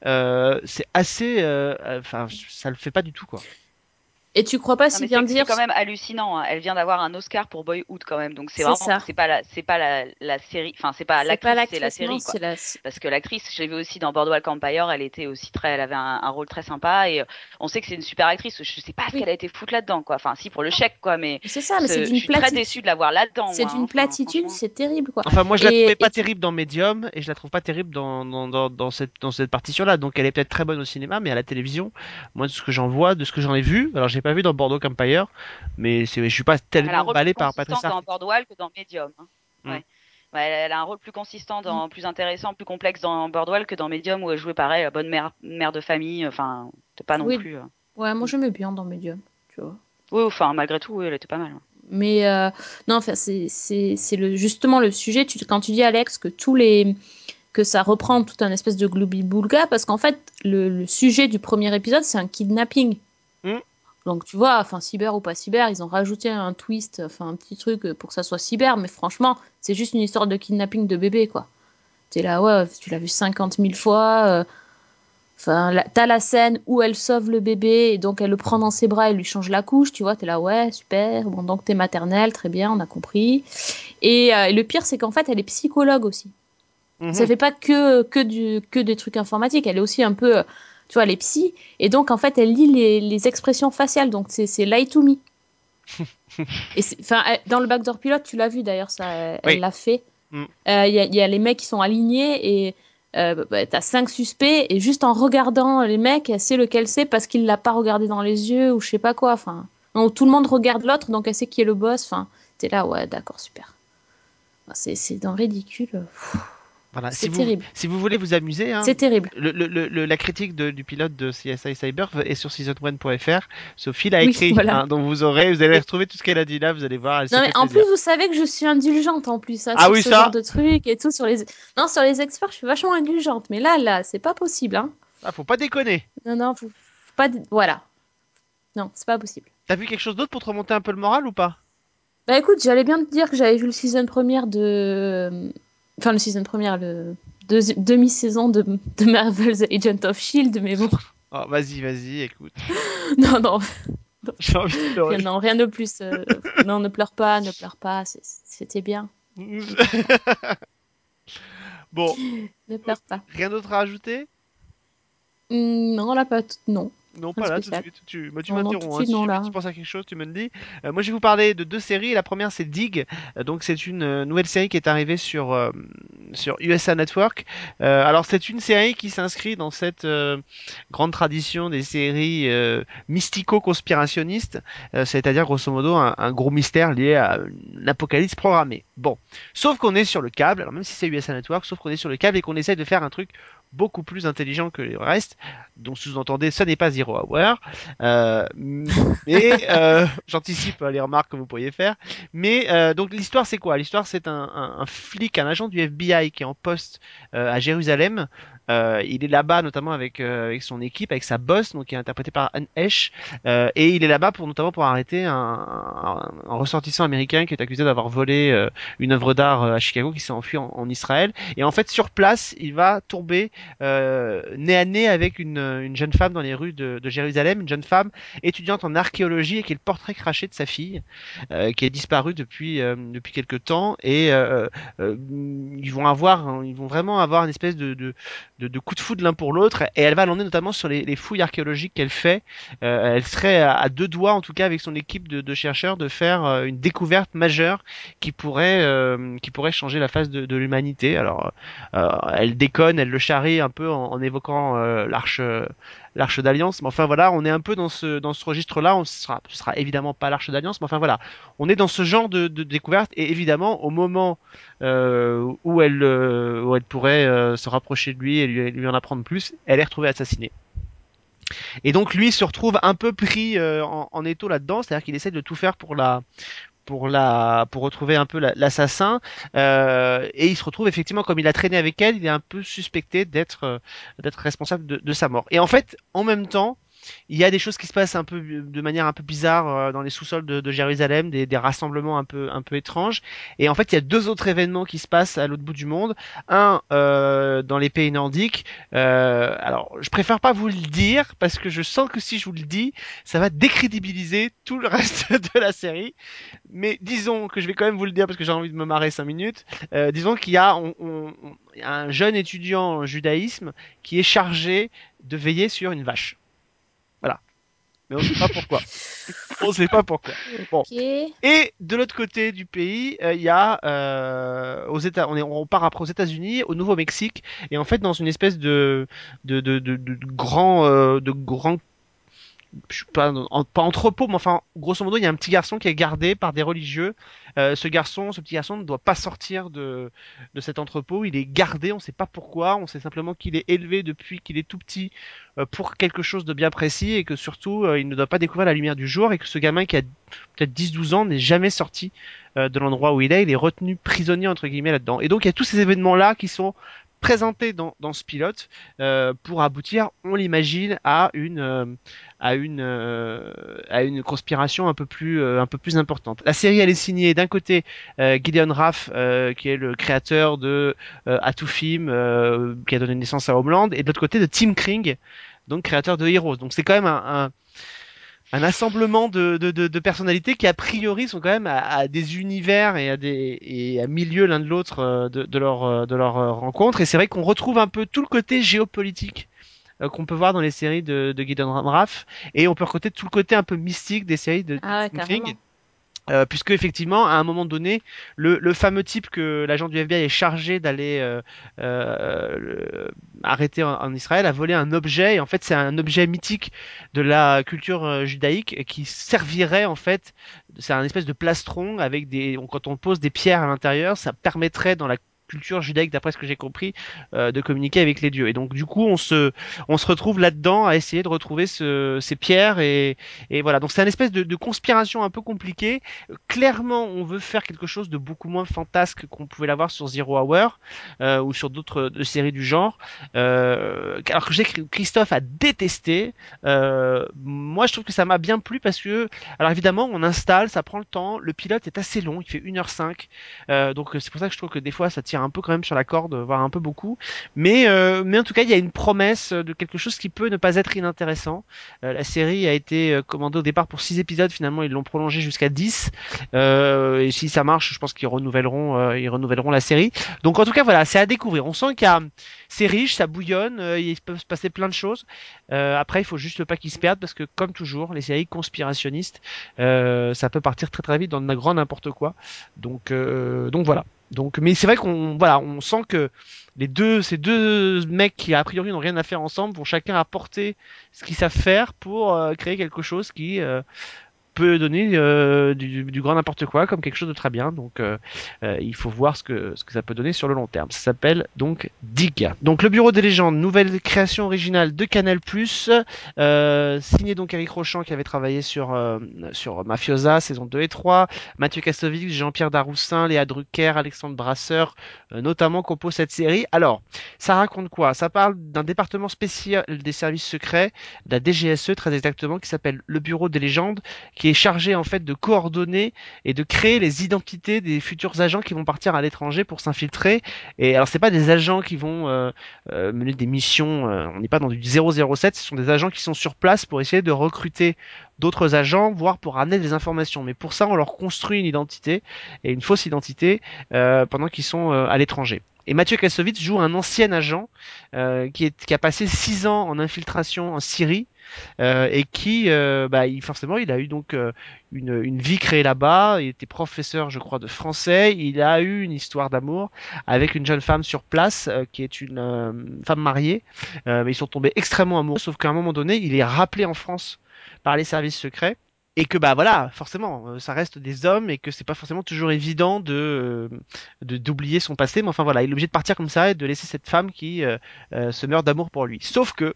S1: Euh, c'est assez, euh, euh, enfin, ça le fait pas du tout quoi.
S2: Et tu crois pas
S3: Non,
S2: si bien
S3: c'est
S2: dire
S3: c'est quand même hallucinant. hein. Elle vient d'avoir un Oscar pour Boyhood quand même, donc c'est vraiment c'est pas la c'est pas la, la série, enfin c'est pas l'actrice, c'est la
S2: non,
S3: série quoi.
S2: c'est la.
S3: Parce que l'actrice, je l'ai vue aussi dans Boardwalk Empire, elle était aussi très, elle avait un, un rôle très sympa et euh, on sait que c'est une super actrice. Je sais pas ce
S2: Oui.
S3: qu'elle a été foutre là-dedans quoi. Enfin si pour le chèque quoi, mais
S2: C'est ça, mais
S3: ce-
S2: c'est
S3: je
S2: d'une
S3: suis très
S2: platitude.
S3: déçue de la voir là-dedans.
S2: C'est d'une
S3: enfin,
S2: platitude, c'est terrible quoi.
S1: Enfin, moi, je la
S2: Et-
S1: trouvais pas
S2: et
S1: terrible dans Medium et je la trouve pas terrible dans, dans, dans, dans cette, dans cette partition-là. Donc, elle est peut-être très bonne au cinéma, mais à la télévision, moi, de ce que j'en vois, de ce que j'en ai vu, alors j'ai pas vu dans Bordeaux Empire, mais je suis pas
S3: Elle a un
S1: tellement
S3: rôle
S1: emballé
S3: plus
S1: par Patricia.
S3: consistant dans Boardwalk que dans Medium. hein.
S1: Mm.
S3: Ouais. Ouais, elle, a un rôle plus consistant, dans, plus intéressant, plus complexe dans Boardwalk que dans Medium où elle jouait pareil, la bonne mère, mère de famille. Enfin, pas non
S2: Oui.
S3: plus. euh.
S2: Ouais, moi j'aimais bien dans Medium, tu vois.
S3: Oui, enfin malgré tout, oui, elle était pas mal.
S2: Mais euh, non, enfin, c'est c'est c'est le justement le sujet. Tu, quand tu dis Alex que tous les que ça reprend tout un espèce de gloobie boulga parce qu'en fait le, le sujet du premier épisode c'est un kidnapping. Donc tu vois, enfin cyber ou pas cyber, ils ont rajouté un twist, enfin un petit truc pour que ça soit cyber, mais franchement c'est juste une histoire de kidnapping de bébé quoi. T'es là ouais, tu l'as vu 50 000 fois. euh, Enfin, la- t'as la scène où elle sauve le bébé et donc elle le prend dans ses bras et lui change la couche, tu vois, t'es là, ouais, super, bon, donc t'es maternelle, très bien, on a compris. Et, euh, et le pire, c'est qu'en fait, elle est psychologue aussi.
S1: Mhm.
S2: Ça fait pas que, que, du, que des trucs informatiques, elle est aussi un peu, euh, tu vois, elle est psy, et donc en fait, elle lit les, les expressions faciales, donc c'est lie to me. et enfin, dans le backdoor pilote, tu l'as vu d'ailleurs, ça, elle
S1: Oui.
S2: l'a fait.
S1: Mm.
S2: Euh, Il y, a, il y a les mecs qui sont alignés et euh, bah, t'as cinq suspects et juste en regardant les mecs, elle sait lequel c'est parce qu'il l'a pas regardé dans les yeux ou je sais pas quoi. Enfin, tout le monde regarde l'autre donc elle sait qui est le boss. Enfin, t'es là, ouais, d'accord, super. C'est dans le ridicule.
S1: Voilà.
S2: c'est
S1: Si vous,
S2: terrible.
S1: si vous voulez vous amuser, hein,
S2: C'est terrible.
S1: le, le, le- le- la critique de- du pilote de CSI Cyber est sur season1.fr. Sophie l'a
S2: Oui,
S1: écrit,
S2: voilà.
S1: hein, donc vous aurez, vous allez retrouver tout ce qu'elle a dit là, vous allez voir. Elle
S2: Non mais en
S1: plaisir.
S2: plus vous savez que je suis indulgente en plus hein,
S1: Ah
S2: sur
S1: oui,
S2: ce
S1: ça.
S2: genre de trucs et tout sur les non sur les experts je suis vachement indulgente mais là là c'est pas possible hein
S1: Ah, faut pas déconner.
S2: non non faut, faut pas voilà non c'est pas possible
S1: T'as vu quelque chose d'autre pour te remonter un peu le moral ou pas?
S2: Bah écoute, j'allais bien te dire que j'avais vu le season première de. Enfin, le season première, le demi-saison de, de Marvel's Agent of Shield, mais bon.
S1: Oh, vas-y, vas-y, écoute.
S2: Non, non,
S1: J'ai envie de
S2: rien, non, rien de plus. euh, Non, ne pleure pas, ne pleure pas, c'était bien.
S1: bon,
S2: Ne pleure pas.
S1: rien d'autre à ajouter?
S2: Hum, non, là, pas tout. Non.
S1: Non,
S2: Pas
S1: là tout de
S2: spécial.
S1: suite. Tu, bah, tu
S2: Non, non,
S1: m'interromps.
S2: tout de
S1: hein.
S2: suite,
S1: Si
S2: non,
S1: jamais
S2: là.
S1: tu penses à quelque chose, tu me le dis. Euh, moi, je vais vous parler de deux séries. La première, c'est Dig. Euh, donc, c'est une euh, nouvelle série qui est arrivée sur, euh, sur USA Network. Euh, alors, c'est une série qui s'inscrit dans cette euh, grande tradition des séries euh, mystico-conspirationnistes. Euh, C'est-à-dire, grosso modo, un, un gros mystère lié à une apocalypse programmée. Bon. Sauf qu'on est sur le câble. Alors, même si c'est USA Network, sauf qu'on est sur le câble et qu'on essaye de faire un truc beaucoup plus intelligent que le reste. Donc, sous-entendez, ça n'est pas Zero Hour. Euh, mais euh, j'anticipe euh, les remarques que vous pourriez faire. Mais euh, donc l'histoire c'est quoi? L'histoire c'est un, un, un flic, un agent du FBI qui est en poste euh, à Jérusalem. Euh, il est là-bas notamment avec euh, avec son équipe, avec sa boss, donc qui est interprété par Anne Hesh, euh, et il est là-bas pour notamment pour arrêter un, un, ressortissant américain qui est accusé d'avoir volé euh, une œuvre d'art euh, à Chicago, qui s'est enfui en, en Israël. Et en fait sur place, il va tourber euh, nez à nez avec une, une jeune femme dans les rues de, de Jérusalem, une jeune femme étudiante en archéologie et qui est le portrait craché de sa fille, qui est disparue depuis depuis quelque temps. Et ils vont avoir, hein, ils vont vraiment avoir une espèce de de, de, de coup de foudre l'un pour l'autre. Et elle va l'emmener notamment sur les, les fouilles archéologiques qu'elle fait. Euh, elle serait à, deux doigts, en tout cas avec son équipe de, de chercheurs, de faire euh, une découverte majeure qui pourrait euh, qui pourrait changer la face de, de l'humanité. Alors euh, elle déconne, elle le charrie un peu en, en évoquant euh, l'arche l'arche d'alliance. Mais enfin voilà, on est un peu dans ce dans ce registre-là. On sera ce sera évidemment pas l'arche d'alliance, mais enfin voilà, on est dans ce genre de, découverte. Et évidemment, au moment euh, où elle euh, où elle pourrait euh, se rapprocher de lui et lui, en apprendre plus, elle est retrouvée assassinée. Et donc lui se retrouve un peu pris en, en étau là-dedans, c'est-à-dire qu'il essaie de tout faire pour la pour la pour retrouver un peu la- l'assassin euh, et il se retrouve effectivement comme il a traîné avec elle il est un peu suspecté d'être euh, d'être responsable de, de sa mort. Et en fait en même temps il y a des choses qui se passent un peu de manière un peu bizarre euh, dans les sous-sols de, Jérusalem, des, rassemblements un peu un peu étranges. Et en fait, il y a deux autres événements qui se passent à l'autre bout du monde. Un euh, dans les pays nordiques. Euh, alors, je préfère pas vous le dire parce que je sens que si je vous le dis, ça va décrédibiliser tout le reste de la série. Mais disons que je vais quand même vous le dire parce que j'ai envie de me marrer cinq minutes. Disons qu'il y a un jeune étudiant en judaïsme qui est chargé de veiller sur une vache. Mais on sait pas pourquoi. on sait pas pourquoi.
S2: Ok.
S1: Et de l'autre côté du pays, euh, il y a euh, aux États, on, est, on part après aux États-Unis, au Nouveau-Mexique, et en fait dans une espèce de de de, de, de grand euh, de grand pas, en- mais enfin, grosso modo, il y a un petit garçon qui est gardé par des religieux. Euh, ce garçon, ce petit garçon ne doit pas sortir de, de cet entrepôt. Il est gardé, on ne sait pas pourquoi. On sait simplement qu'il est élevé depuis qu'il est tout petit euh, pour quelque chose de bien précis et que surtout, euh, il ne doit pas découvrir la lumière du jour et que ce gamin qui a peut-être 10-12 ans n'est jamais sorti de l'endroit où il est. Il est retenu prisonnier, entre guillemets, là-dedans. Et donc, il y a tous ces événements-là qui sont présentés dans, dans ce pilote pour aboutir, on l'imagine, à une à une euh, à une conspiration un peu plus euh, un peu plus importante. La série elle est signée d'un côté euh, Gideon Raff qui est le créateur de Atufim qui a donné naissance à Homeland et de l'autre côté de Tim Kring donc créateur de Heroes. Donc c'est quand même un, un un assemblement de, de, de, de personnalités qui a priori sont quand même à, à des univers et à des et à milieu l'un de l'autre de, leur de leur rencontre et c'est vrai qu'on retrouve un peu tout le côté géopolitique euh, qu'on peut voir dans les séries de, de Gideon Raff et on peut recruter tout le côté un peu mystique des séries de
S2: Ah ouais.
S1: Euh, puisque effectivement, à un moment donné, le, le fameux type que l'agent du FBI est chargé d'aller euh, euh, arrêter en, en Israël a volé un objet, et en fait c'est un objet mythique de la culture judaïque qui servirait en fait, c'est un espèce de plastron avec des, on- quand on pose des pierres à l'intérieur, ça permettrait dans la culture judaïque, d'après ce que j'ai compris, euh, de communiquer avec les dieux. Et donc du coup, on se, on se retrouve là-dedans à essayer de retrouver ce, ces pierres et, et voilà. Donc c'est un espèce de, de conspiration un peu compliquée clairement on veut faire quelque chose de beaucoup moins fantasque qu'on pouvait l'avoir sur Zero Hour euh, ou sur d'autres séries du genre euh, alors que j'ai Christophe a détesté euh, moi je trouve que ça m'a bien plu parce que alors évidemment on installe ça prend le temps le pilote est assez long il fait 1h05 euh, donc c'est pour ça que je trouve que des fois ça tire un peu quand même sur la corde voire un peu beaucoup mais euh, mais en tout cas il y a une promesse de quelque chose qui peut ne pas être inintéressant euh, la série a été euh, commandée au départ pour 6 épisodes finalement ils l'ont prolongée jusqu'à 10 euh, et si ça marche, je pense qu'ils renouvelleront, ils renouvelleront la série. Donc en tout cas, voilà, c'est à découvrir. On sent qu'il c'est riche, ça bouillonne, il peut se passer plein de choses. Après, il faut juste pas qu'ils se perdent parce que comme toujours, les séries conspirationnistes, ça peut partir très très vite dans le grand n'importe quoi. Donc donc voilà. Donc, mais c'est vrai qu'on voilà, on sent que les deux, ces deux mecs qui a priori n'ont rien à faire ensemble vont chacun apporter ce qu'ils savent faire pour euh, créer quelque chose qui euh, peut donner euh, du, grand n'importe quoi comme quelque chose de très bien. Donc euh, euh, il faut voir ce que, ce que ça peut donner sur le long terme. Ça s'appelle donc Dig. Donc le Bureau des légendes, nouvelle création originale de Canal+, signé donc Eric Rochant qui avait travaillé sur, sur Mafiosa saison 2 et 3, Mathieu Kastovic, Jean-Pierre Daroussin, Léa Drucker, Alexandre Brasseur, notamment composent cette série. Alors, ça raconte quoi? Ça parle d'un département spécial des services secrets, de la DGSE très exactement, qui s'appelle le Bureau des légendes, qui est chargé en fait de coordonner et de créer les identités des futurs agents qui vont partir à l'étranger pour s'infiltrer. Et alors c'est pas des agents qui vont euh, euh, mener des missions, euh, on n'est pas dans du 007, ce sont des agents qui sont sur place pour essayer de recruter d'autres agents, voire pour amener des informations. Mais pour ça, on leur construit une identité et une fausse identité pendant qu'ils sont à l'étranger. Et Mathieu Kassovitz joue un ancien agent qui, qui a passé six ans en infiltration en Syrie et qui, euh, bah, forcément, il a eu donc euh, une, vie créée là-bas. Il était professeur, je crois, de français. Il a eu une histoire d'amour avec une jeune femme sur place euh, qui est une euh, femme mariée. Euh, mais ils sont tombés extrêmement amoureux, sauf qu'à un moment donné, il est rappelé en France par les services secrets et que bah voilà forcément euh, ça reste des hommes et que c'est pas forcément toujours évident de euh, d'oublier son passé mais enfin voilà il est obligé de partir comme ça et de laisser cette femme qui euh, euh, se meurt d'amour pour lui sauf que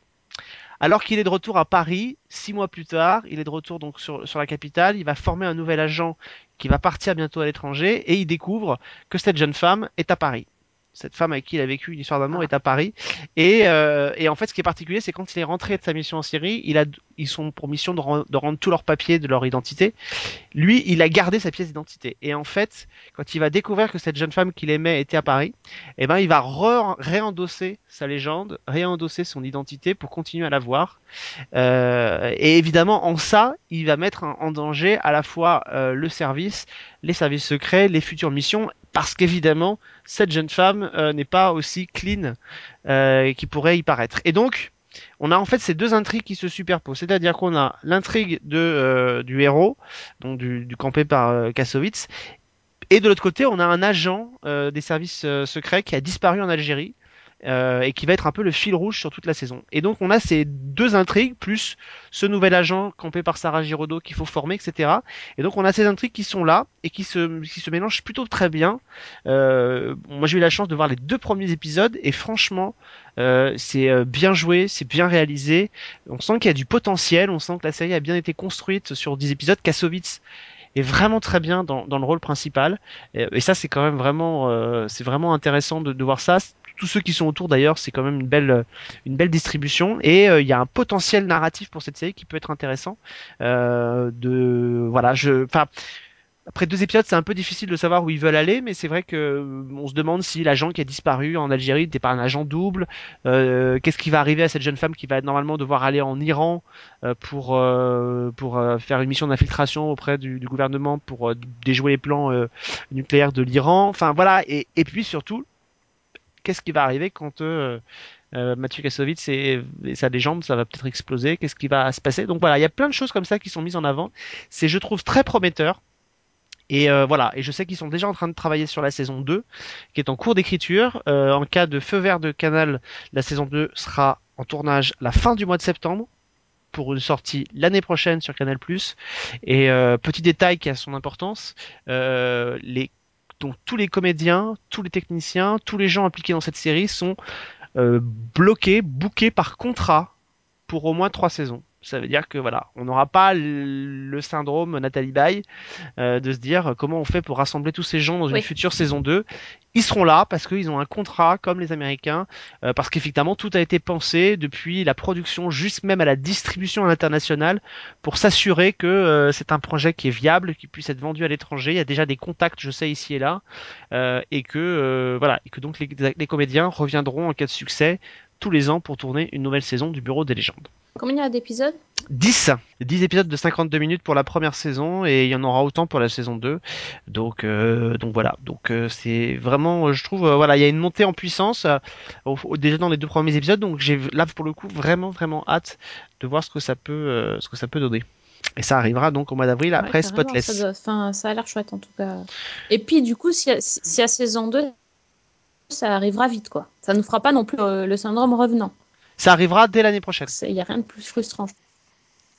S1: alors qu'il est de retour à Paris, six mois plus tard, il est de retour donc sur, sur la capitale, il va former un nouvel agent qui va partir bientôt à l'étranger et il découvre que cette jeune femme est à Paris. Cette femme avec qui il a vécu une histoire d'amour
S2: Ah.
S1: est à Paris. Et, euh, et en fait, ce qui est particulier, c'est quand il est rentré de sa mission en Syrie, il a, ils sont pour mission de, ren- de rendre tous leurs papiers de leur identité. Lui, il a gardé sa pièce d'identité. Et en fait, quand il va découvrir que cette jeune femme qu'il aimait était à Paris, eh ben, il va réendosser sa légende, réendosser son identité pour continuer à la voir. Euh, et évidemment, en ça, il va mettre en, en danger à la fois euh, le service, les services secrets, les futures missions, parce qu'évidemment, cette jeune femme euh, n'est pas aussi clean euh, qu'il pourrait y paraître. Et donc, on a en fait ces deux intrigues qui se superposent, c'est-à-dire qu'on a l'intrigue de euh, du héros, donc du, du campé par euh, Kassovitz, et de l'autre côté, on a un agent des services secrets qui a disparu en Algérie euh, et qui va être un peu le fil rouge sur toute la saison. Et donc on a ces deux intrigues plus ce nouvel agent campé par Sarah Giraudot qu'il faut former, etc. Et donc on a ces intrigues qui sont là et qui se qui se mélangent plutôt très bien. Euh, moi j'ai eu la chance de voir les deux premiers épisodes et franchement euh, c'est euh, bien joué, c'est bien réalisé. On sent qu'il y a du potentiel, on sent que la série a bien été construite sur 10 épisodes. Kassovitz est vraiment très bien dans, dans le rôle principal et, et ça c'est quand même vraiment euh, c'est vraiment intéressant de, de voir ça tous ceux qui sont autour d'ailleurs c'est quand même une belle une belle distribution et euh, il y a un potentiel narratif pour cette série qui peut être intéressant euh, de voilà je enfin après deux épisodes, c'est un peu difficile de savoir où ils veulent aller, mais c'est vrai que euh, on se demande si l'agent qui a disparu en Algérie n'était pas un agent double. Euh, Qu'est-ce qui va arriver à cette jeune femme qui va normalement devoir aller en Iran euh, pour euh, pour euh, faire une mission d'infiltration auprès du, du gouvernement pour euh, déjouer les plans euh, nucléaires de l'Iran? Enfin voilà, et, et puis surtout, qu'est-ce qui va arriver quand euh, euh, Mathieu Kassovitz et, et sa légende, ça va peut-être exploser. Qu'est-ce qui va se passer? Donc voilà, il y a plein de choses comme ça qui sont mises en avant. C'est, je trouve, très prometteur. Et euh, voilà, et je sais qu'ils sont déjà en train de travailler sur la saison 2, qui est en cours d'écriture. Euh, en cas de feu vert de Canal, la saison 2 sera en tournage la fin du mois de septembre pour une sortie l'année prochaine sur Canal+. Et euh, petit détail qui a son importance, les donc tous les comédiens, tous les techniciens, tous les gens impliqués dans cette série sont euh, bloqués, bookés par contrat pour au moins trois saisons. Ça veut dire que voilà, on n'aura pas le syndrome Nathalie Baye euh, de se dire comment on fait pour rassembler tous ces gens dans une
S2: Oui.
S1: future saison 2. Ils seront là parce qu'ils ont un contrat comme les Américains, euh, parce qu'effectivement tout a été pensé depuis la production juste même à la distribution à l'international pour s'assurer que euh, c'est un projet qui est viable, qui puisse être vendu à l'étranger. Il y a déjà des contacts, je sais ici et là, euh, et que euh, voilà, et que donc les, les comédiens reviendront en cas de succès tous les ans pour tourner une nouvelle saison du Bureau des légendes.
S2: Combien il y a d'épisodes?
S1: 10 10 épisodes de 52 minutes pour la première saison et il y en aura autant pour la saison 2 donc euh, donc voilà. Donc euh, c'est vraiment euh, je trouve euh, voilà il y a une montée en puissance au- au- déjà dans les deux premiers épisodes. Donc j'ai là pour le coup vraiment vraiment hâte de voir ce que ça peut ce que ça peut donner. Et ça arrivera donc au mois d'avril après
S2: Ouais,
S1: Spotless.
S2: Ça, doit- ça a l'air chouette en tout cas. Et puis du coup, si, si, si à saison 2, ça arrivera vite quoi. Ça nous fera pas non plus le syndrome revenant.
S1: Ça arrivera dès l'année prochaine
S2: Il n'y a rien de plus frustrant.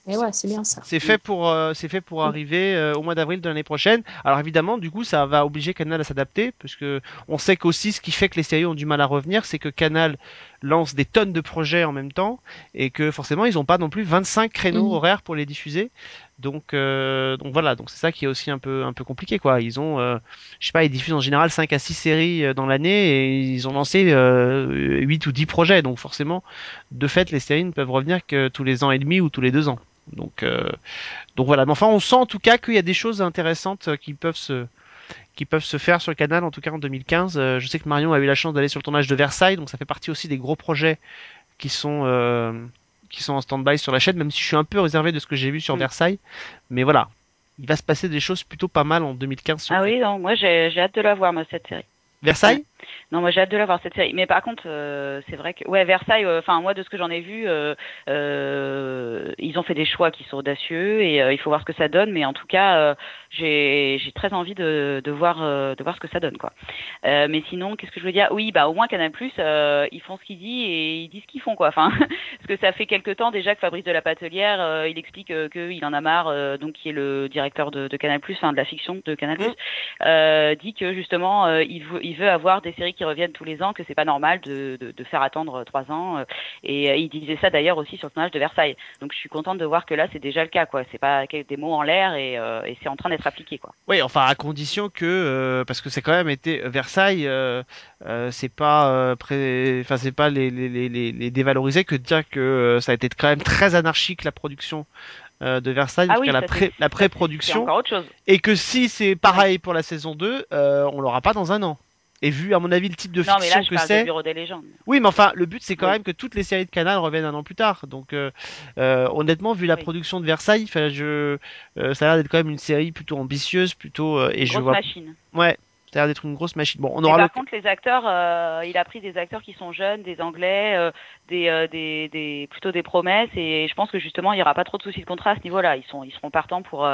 S2: Et ouais, c'est bien ça.
S1: C'est fait pour euh, c'est fait pour arriver euh, au mois d'avril de l'année prochaine. Alors évidemment, du coup, ça va obliger Canal à s'adapter parce que on sait qu'aussi ce qui fait que les séries ont du mal à revenir, c'est que Canal lance des tonnes de projets en même temps et que forcément, ils n'ont pas non plus 25 créneaux
S2: Mhm.
S1: horaires pour les diffuser. Donc euh, donc voilà, donc c'est ça qui est aussi un peu compliqué. Ils euh, je sais diffusent en général 5 à 6 séries euh, dans l'année et ils ont lancé euh, 8 ou 10 projets. Donc forcément, de fait, les séries ne peuvent revenir que tous les ans et demi ou tous les deux ans. Donc, voilà. Mais enfin, on sent en tout cas qu'il y a des choses intéressantes qui peuvent se, faire sur le canal, en tout cas en 2015. Euh, je sais que Marion a eu la chance d'aller sur le tournage de Versailles, donc ça fait partie aussi des gros projets qui sont, qui sont en stand-by sur la chaîne, même si je suis un peu réservé de ce que j'ai vu sur
S3: Mm.
S1: Versailles. Mais voilà. Il va se passer des choses plutôt pas mal en 2015 sur
S3: Ah oui, non, moi j'ai j'ai hâte de la voir, moi, cette série.
S1: Versailles?
S3: Non, moi j'ai hâte de la voir cette série. Mais par contre, euh, c'est vrai que ouais, Versailles. euh, Enfin, moi de ce que j'en ai vu, euh, euh, ils ont fait des choix qui sont audacieux et euh, il faut voir ce que ça donne. Mais en tout cas, euh, j'ai très envie de, de voir euh, de voir ce que ça donne quoi. Euh, mais sinon, qu'est-ce que je veux dire? Oui, bah au moins Canal Plus, euh, ils font ce qu'ils disent et ils disent ce qu'ils font quoi. Enfin, parce que ça fait quelque temps déjà que Fabrice de la Patelière, euh, il explique qu'il en a marre, euh, donc qui est le directeur de, de Canal Plus, de la fiction de Canal Plus,
S1: Mm.
S3: euh, dit que justement euh, il, veut, il veut avoir des des séries qui reviennent tous les ans que c'est pas normal de, de, de faire attendre trois ans. euh, Et euh, il disait ça d'ailleurs aussi sur le tournage de Versailles. Donc je suis contente de voir que là c'est déjà le cas, quoi. C'est pas des mots en l'air et, euh, et c'est en train d'être appliqué, quoi.
S1: Oui, enfin à condition que euh, parce que c'est quand même été Versailles, euh, c'est pas pré... enfin c'est pas les, les, les, les les dévaloriser que de dire que ça a été quand même très anarchique la production de Versailles,
S3: Ah oui,
S1: la, pré... la pré-production et que si c'est pareil pour la saison 2, euh, on l'aura pas dans un an. Et vu à mon avis le type de
S3: Non, mais
S1: fiction
S3: là je
S1: que
S3: de
S1: c'est,
S3: Bureau des légendes.
S1: oui, mais enfin, le but c'est quand
S3: Oui.
S1: même que toutes les séries de Canal reviennent un an plus tard. Donc, euh, euh, honnêtement, vu la
S3: Oui.
S1: production de Versailles, je, euh, ça a l'air d'être quand même une série plutôt ambitieuse, plutôt et je
S3: Grosse
S1: vois,
S3: machine.
S1: ouais, ça a l'air d'être une grosse machine. Bon, on
S3: Mais
S1: aura
S3: par
S1: le,
S3: contre, les acteurs, euh, il a pris des acteurs qui sont jeunes, des Anglais, euh, des, euh, des, des, plutôt des promesses, et je pense que justement, il n'y aura pas trop de soucis de contrat à ce niveau-là. Ils sont, ils seront partants pour,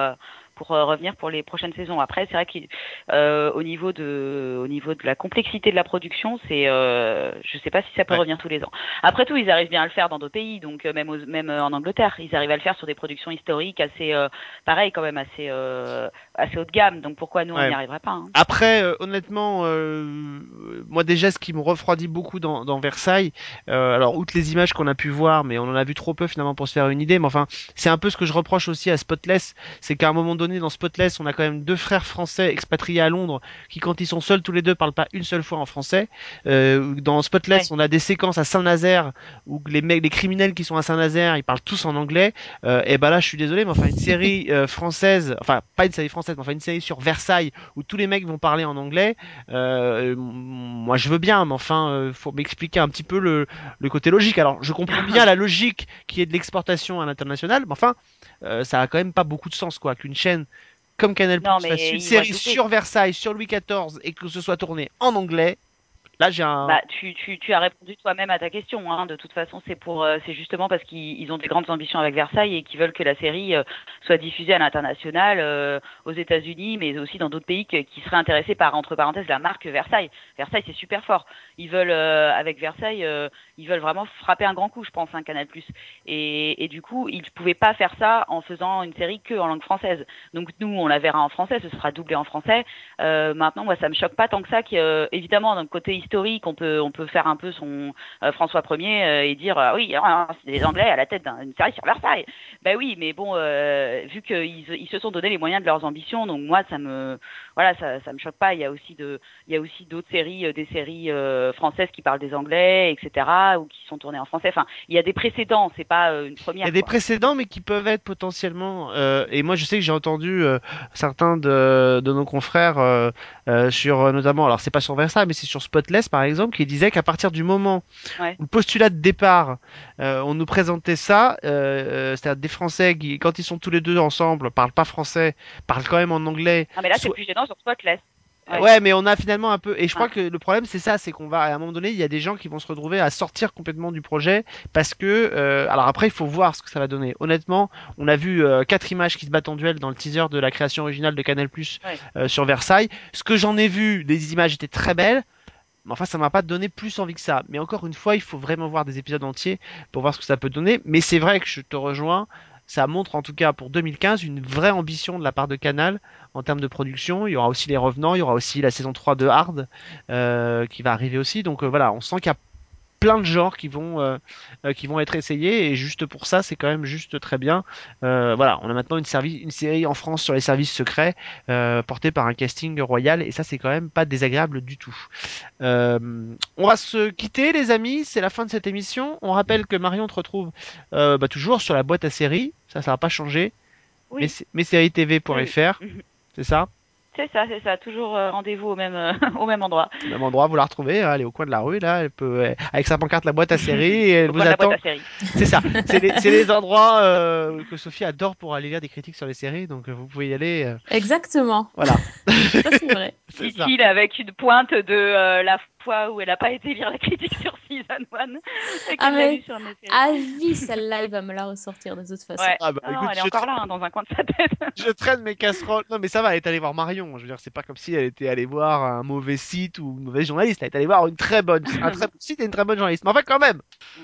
S3: pour euh, revenir pour les prochaines saisons. Après, c'est vrai qu'au niveau de, au niveau de la complexité de la production, c'est, euh, je sais pas si ça peut
S1: Ouais.
S3: revenir tous les ans. Après tout, ils arrivent bien à le faire dans d'autres pays, donc euh, même, aux- même euh, en Angleterre, ils arrivent à le faire sur des productions historiques assez, euh, pareil quand même, assez, euh, assez haut de gamme. Donc pourquoi nous on n'y arriverait pas hein?
S1: Après, euh, honnêtement, euh, moi déjà, ce qui me refroidit beaucoup dans, dans Versailles, euh, alors outre les images qu'on a pu voir, mais on en a vu trop peu finalement pour se faire une idée, mais enfin, c'est un peu ce que je reproche aussi à Spotless, c'est qu'à un moment donné dans Spotless, on a quand même deux frères français expatriés à Londres qui, quand ils sont seuls tous les deux, parlent pas une seule fois en français. Euh, dans Spotless, on a des séquences à Saint-Nazaire où les mecs, les criminels qui sont à Saint-Nazaire, ils parlent tous en anglais. Euh, et ben là, je suis désolé, mais enfin une série euh, française, enfin pas une série française, mais enfin une série sur Versailles où tous les mecs vont parler en anglais. Moi, je veux bien, mais enfin, faut m'expliquer un petit peu le, le côté logique. Alors, je comprends bien la logique qui est de l'exportation à l'international, mais enfin, ça a quand même pas beaucoup de sens, quoi, qu'une chaîne comme Canal Plus fasse une série sur Versailles, sur Louis XIV, et que ce soit tourné en anglais. Là, j'ai un.
S3: Bah, tu, tu, tu as répondu toi-même à ta question. Hein. De toute façon, c'est pour, euh, c'est justement parce qu'ils ils ont des grandes ambitions avec Versailles et qu'ils veulent que la série euh, soit diffusée à l'international, euh, aux États-Unis, mais aussi dans d'autres pays que- qui seraient intéressés par entre parenthèses la marque Versailles. Versailles, c'est super fort. Ils veulent euh, avec Versailles, ils veulent vraiment frapper un grand coup, je pense, un Canal+. Et, et du coup, ils pouvaient pas faire ça en faisant une série que en langue française. Donc nous, on la verra en français, ce sera doublé en français. Maintenant, moi, ça me choque pas tant que ça. Euh, évidemment, d'un côté historique, on peut, on peut faire un peu son euh, François Ier euh, et dire euh, oui, ah, c'est des Anglais à la tête d'une série sur Versailles. Ben oui, mais bon, vu qu'ils ils se sont donné les moyens de leurs ambitions, donc moi, ça me, voilà, ça, ça me choque pas. Il y a aussi de, il y a aussi d'autres séries, des séries françaises qui parlent des Anglais, etc., ou qui sont tournées en français. Enfin, il y a des précédents. C'est pas une
S1: Il
S3: première.
S1: y a des précédents, mais qui peuvent être potentiellement. et moi, je sais que j'ai entendu certains de, de nos confrères sur notamment, alors c'est pas sur Versailles, mais c'est sur Par exemple, qui disaient qu'à partir du moment
S3: Ouais.
S1: où le postulat de départ, euh, on nous présentait ça, euh, euh, c'est-à-dire des Français qui, quand ils sont tous les deux ensemble, parlent pas français, parlent quand même en anglais.
S3: Ah, mais là, c'est plus gênant sur Spotless.
S1: Ouais.
S3: Ouais.
S1: mais on a finalement un peu. Et je crois
S3: Ouais.
S1: que le problème, c'est ça, c'est qu'on va à un moment donné, il y a des gens qui vont se retrouver à sortir complètement du projet parce que. euh, alors après, il faut voir ce que ça va donner. Honnêtement, on a vu euh, quatre images qui se battent en duel dans le teaser de la création originale de Canal Plus
S3: Ouais.
S1: euh, sur Versailles. Ce que j'en ai vu, des images étaient très belles. Mais enfin, ça m'a pas donné plus envie que ça. Mais encore une fois, il faut vraiment voir des épisodes entiers pour voir ce que ça peut donner. Mais c'est vrai que je te rejoins. Ça montre en tout cas pour 2015 une vraie ambition de la part de Canal en termes de production. Il y aura aussi les revenants, il y aura aussi la saison 3 de Hard euh, qui va arriver aussi. Donc euh, voilà, on sent qu'il y a plein de genres qui vont euh, euh, qui vont être essayés et juste pour ça c'est quand même juste très bien. Euh, voilà on a maintenant une, servi- une série en France sur les services secrets euh, portée par un casting royal et ça c'est quand même pas désagréable du tout. Euh, on va se quitter les amis c'est la fin de cette émission. On rappelle que Marion te retrouve euh, bah, toujours sur la boîte à séries. Ça ça va pas changer.
S3: Oui.
S1: mes, mesérietv.fr
S3: Oui.
S1: c'est ça?
S3: C'est ça, c'est ça. Toujours euh, rendez-vous au même, euh, au même endroit.
S1: au même endroit vous la retrouvez hein, elle est au coin de la rue là elle peut euh, avec sa pancarte la boîte à séries et elle
S3: Au
S1: vous attend
S3: boîte à série.
S1: C'est ça. C'est les, endroits euh, que Sophie adore pour aller lire des critiques sur les séries. Donc euh, vous pouvez y aller. euh,
S2: Exactement.
S1: voilà.
S2: Ça, c'est vrai.
S3: Avec une pointe de euh, la fois où elle n'a pas été lire la critique sur Season 1 et qu'elle
S2: Ah, mais
S3: sur.
S2: À vie, celle-là, il va me la ressortir de toute façon.
S3: Ouais.
S1: Ah bah,
S3: Non,
S1: écoute,
S3: elle est
S1: je,
S3: encore là, hein, dans un coin de sa tête.
S1: je traîne mes casseroles. Non mais ça va, elle est allée voir Marion. Je veux dire, c'est pas comme si elle était allée voir un mauvais site ou une mauvaise journaliste. Elle est allée voir une très bonne, un très bon site et une très bonne journaliste. Mais enfin quand même.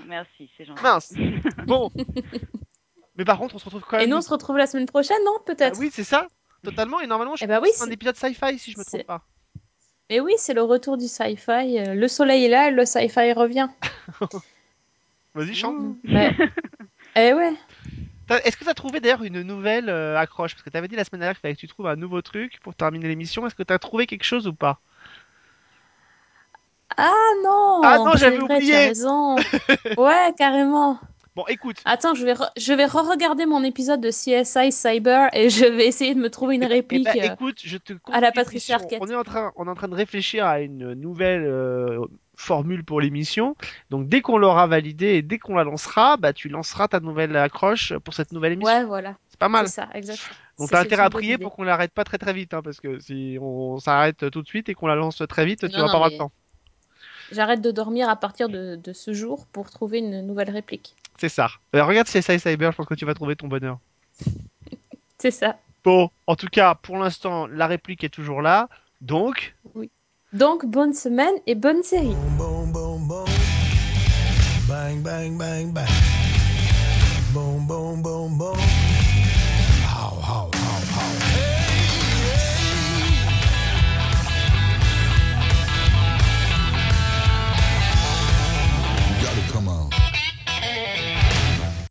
S3: Merci, c'est gentil.
S1: Mince. Bon. Mais par contre, on se retrouve quand même.
S2: Et nous, on se retrouve la semaine prochaine, non
S1: Ah
S2: Peut-être
S1: oui, c'est ça. Totalement. Et normalement, je
S2: Eh bah oui,
S1: un épisode sci-fi si je me trompe pas.
S2: Et oui, c'est le retour du sci-fi. Euh, Le soleil est là, le sci-fi revient.
S1: Vas-y, chante.
S2: Mais... eh ouais.
S1: Est-ce que tu as trouvé d'ailleurs une nouvelle euh, accroche? Parce que tu avais dit la semaine dernière qu'il fallait que tu trouves un nouveau truc pour terminer l'émission. Est-ce que tu as trouvé quelque chose ou pas?
S2: Ah non
S1: Ah non, j'avais oublié.
S2: Tu as raison. ouais, carrément.
S1: Bon, écoute.
S2: Attends, je vais, re- je vais re-regarder mon épisode de CSI Cyber et je vais essayer de me trouver une
S1: Eh
S2: réplique.
S1: ben,
S2: euh,
S1: écoute, je te
S2: à la Patricia. Arquette.
S1: On est en train, on est en train de réfléchir à une nouvelle euh, formule pour l'émission. Donc dès qu'on l'aura validée et dès qu'on la lancera, bah tu lanceras ta nouvelle accroche pour cette nouvelle émission.
S2: Ouais, voilà.
S1: C'est pas mal.
S2: C'est ça, exactement.
S1: Donc t'as intérêt à prier pour qu'on l'arrête pas très très vite, hein, parce que si on s'arrête tout de suite et qu'on la lance très vite, tu vas
S2: non,
S1: pas avoir
S2: mais-
S1: le temps.
S2: J'arrête de dormir à partir de, de ce jour pour trouver une nouvelle réplique.
S1: C'est ça. Euh, regarde CSI Cyber, je pense que tu vas trouver ton bonheur.
S2: C'est ça.
S1: Bon, en tout cas, pour l'instant, la réplique est toujours là. Donc,
S2: Donc, bonne semaine et bonne série.
S4: Boom, boom, boom, boom. Bang, bang, bang, bang. Boom, boom, boom, boom.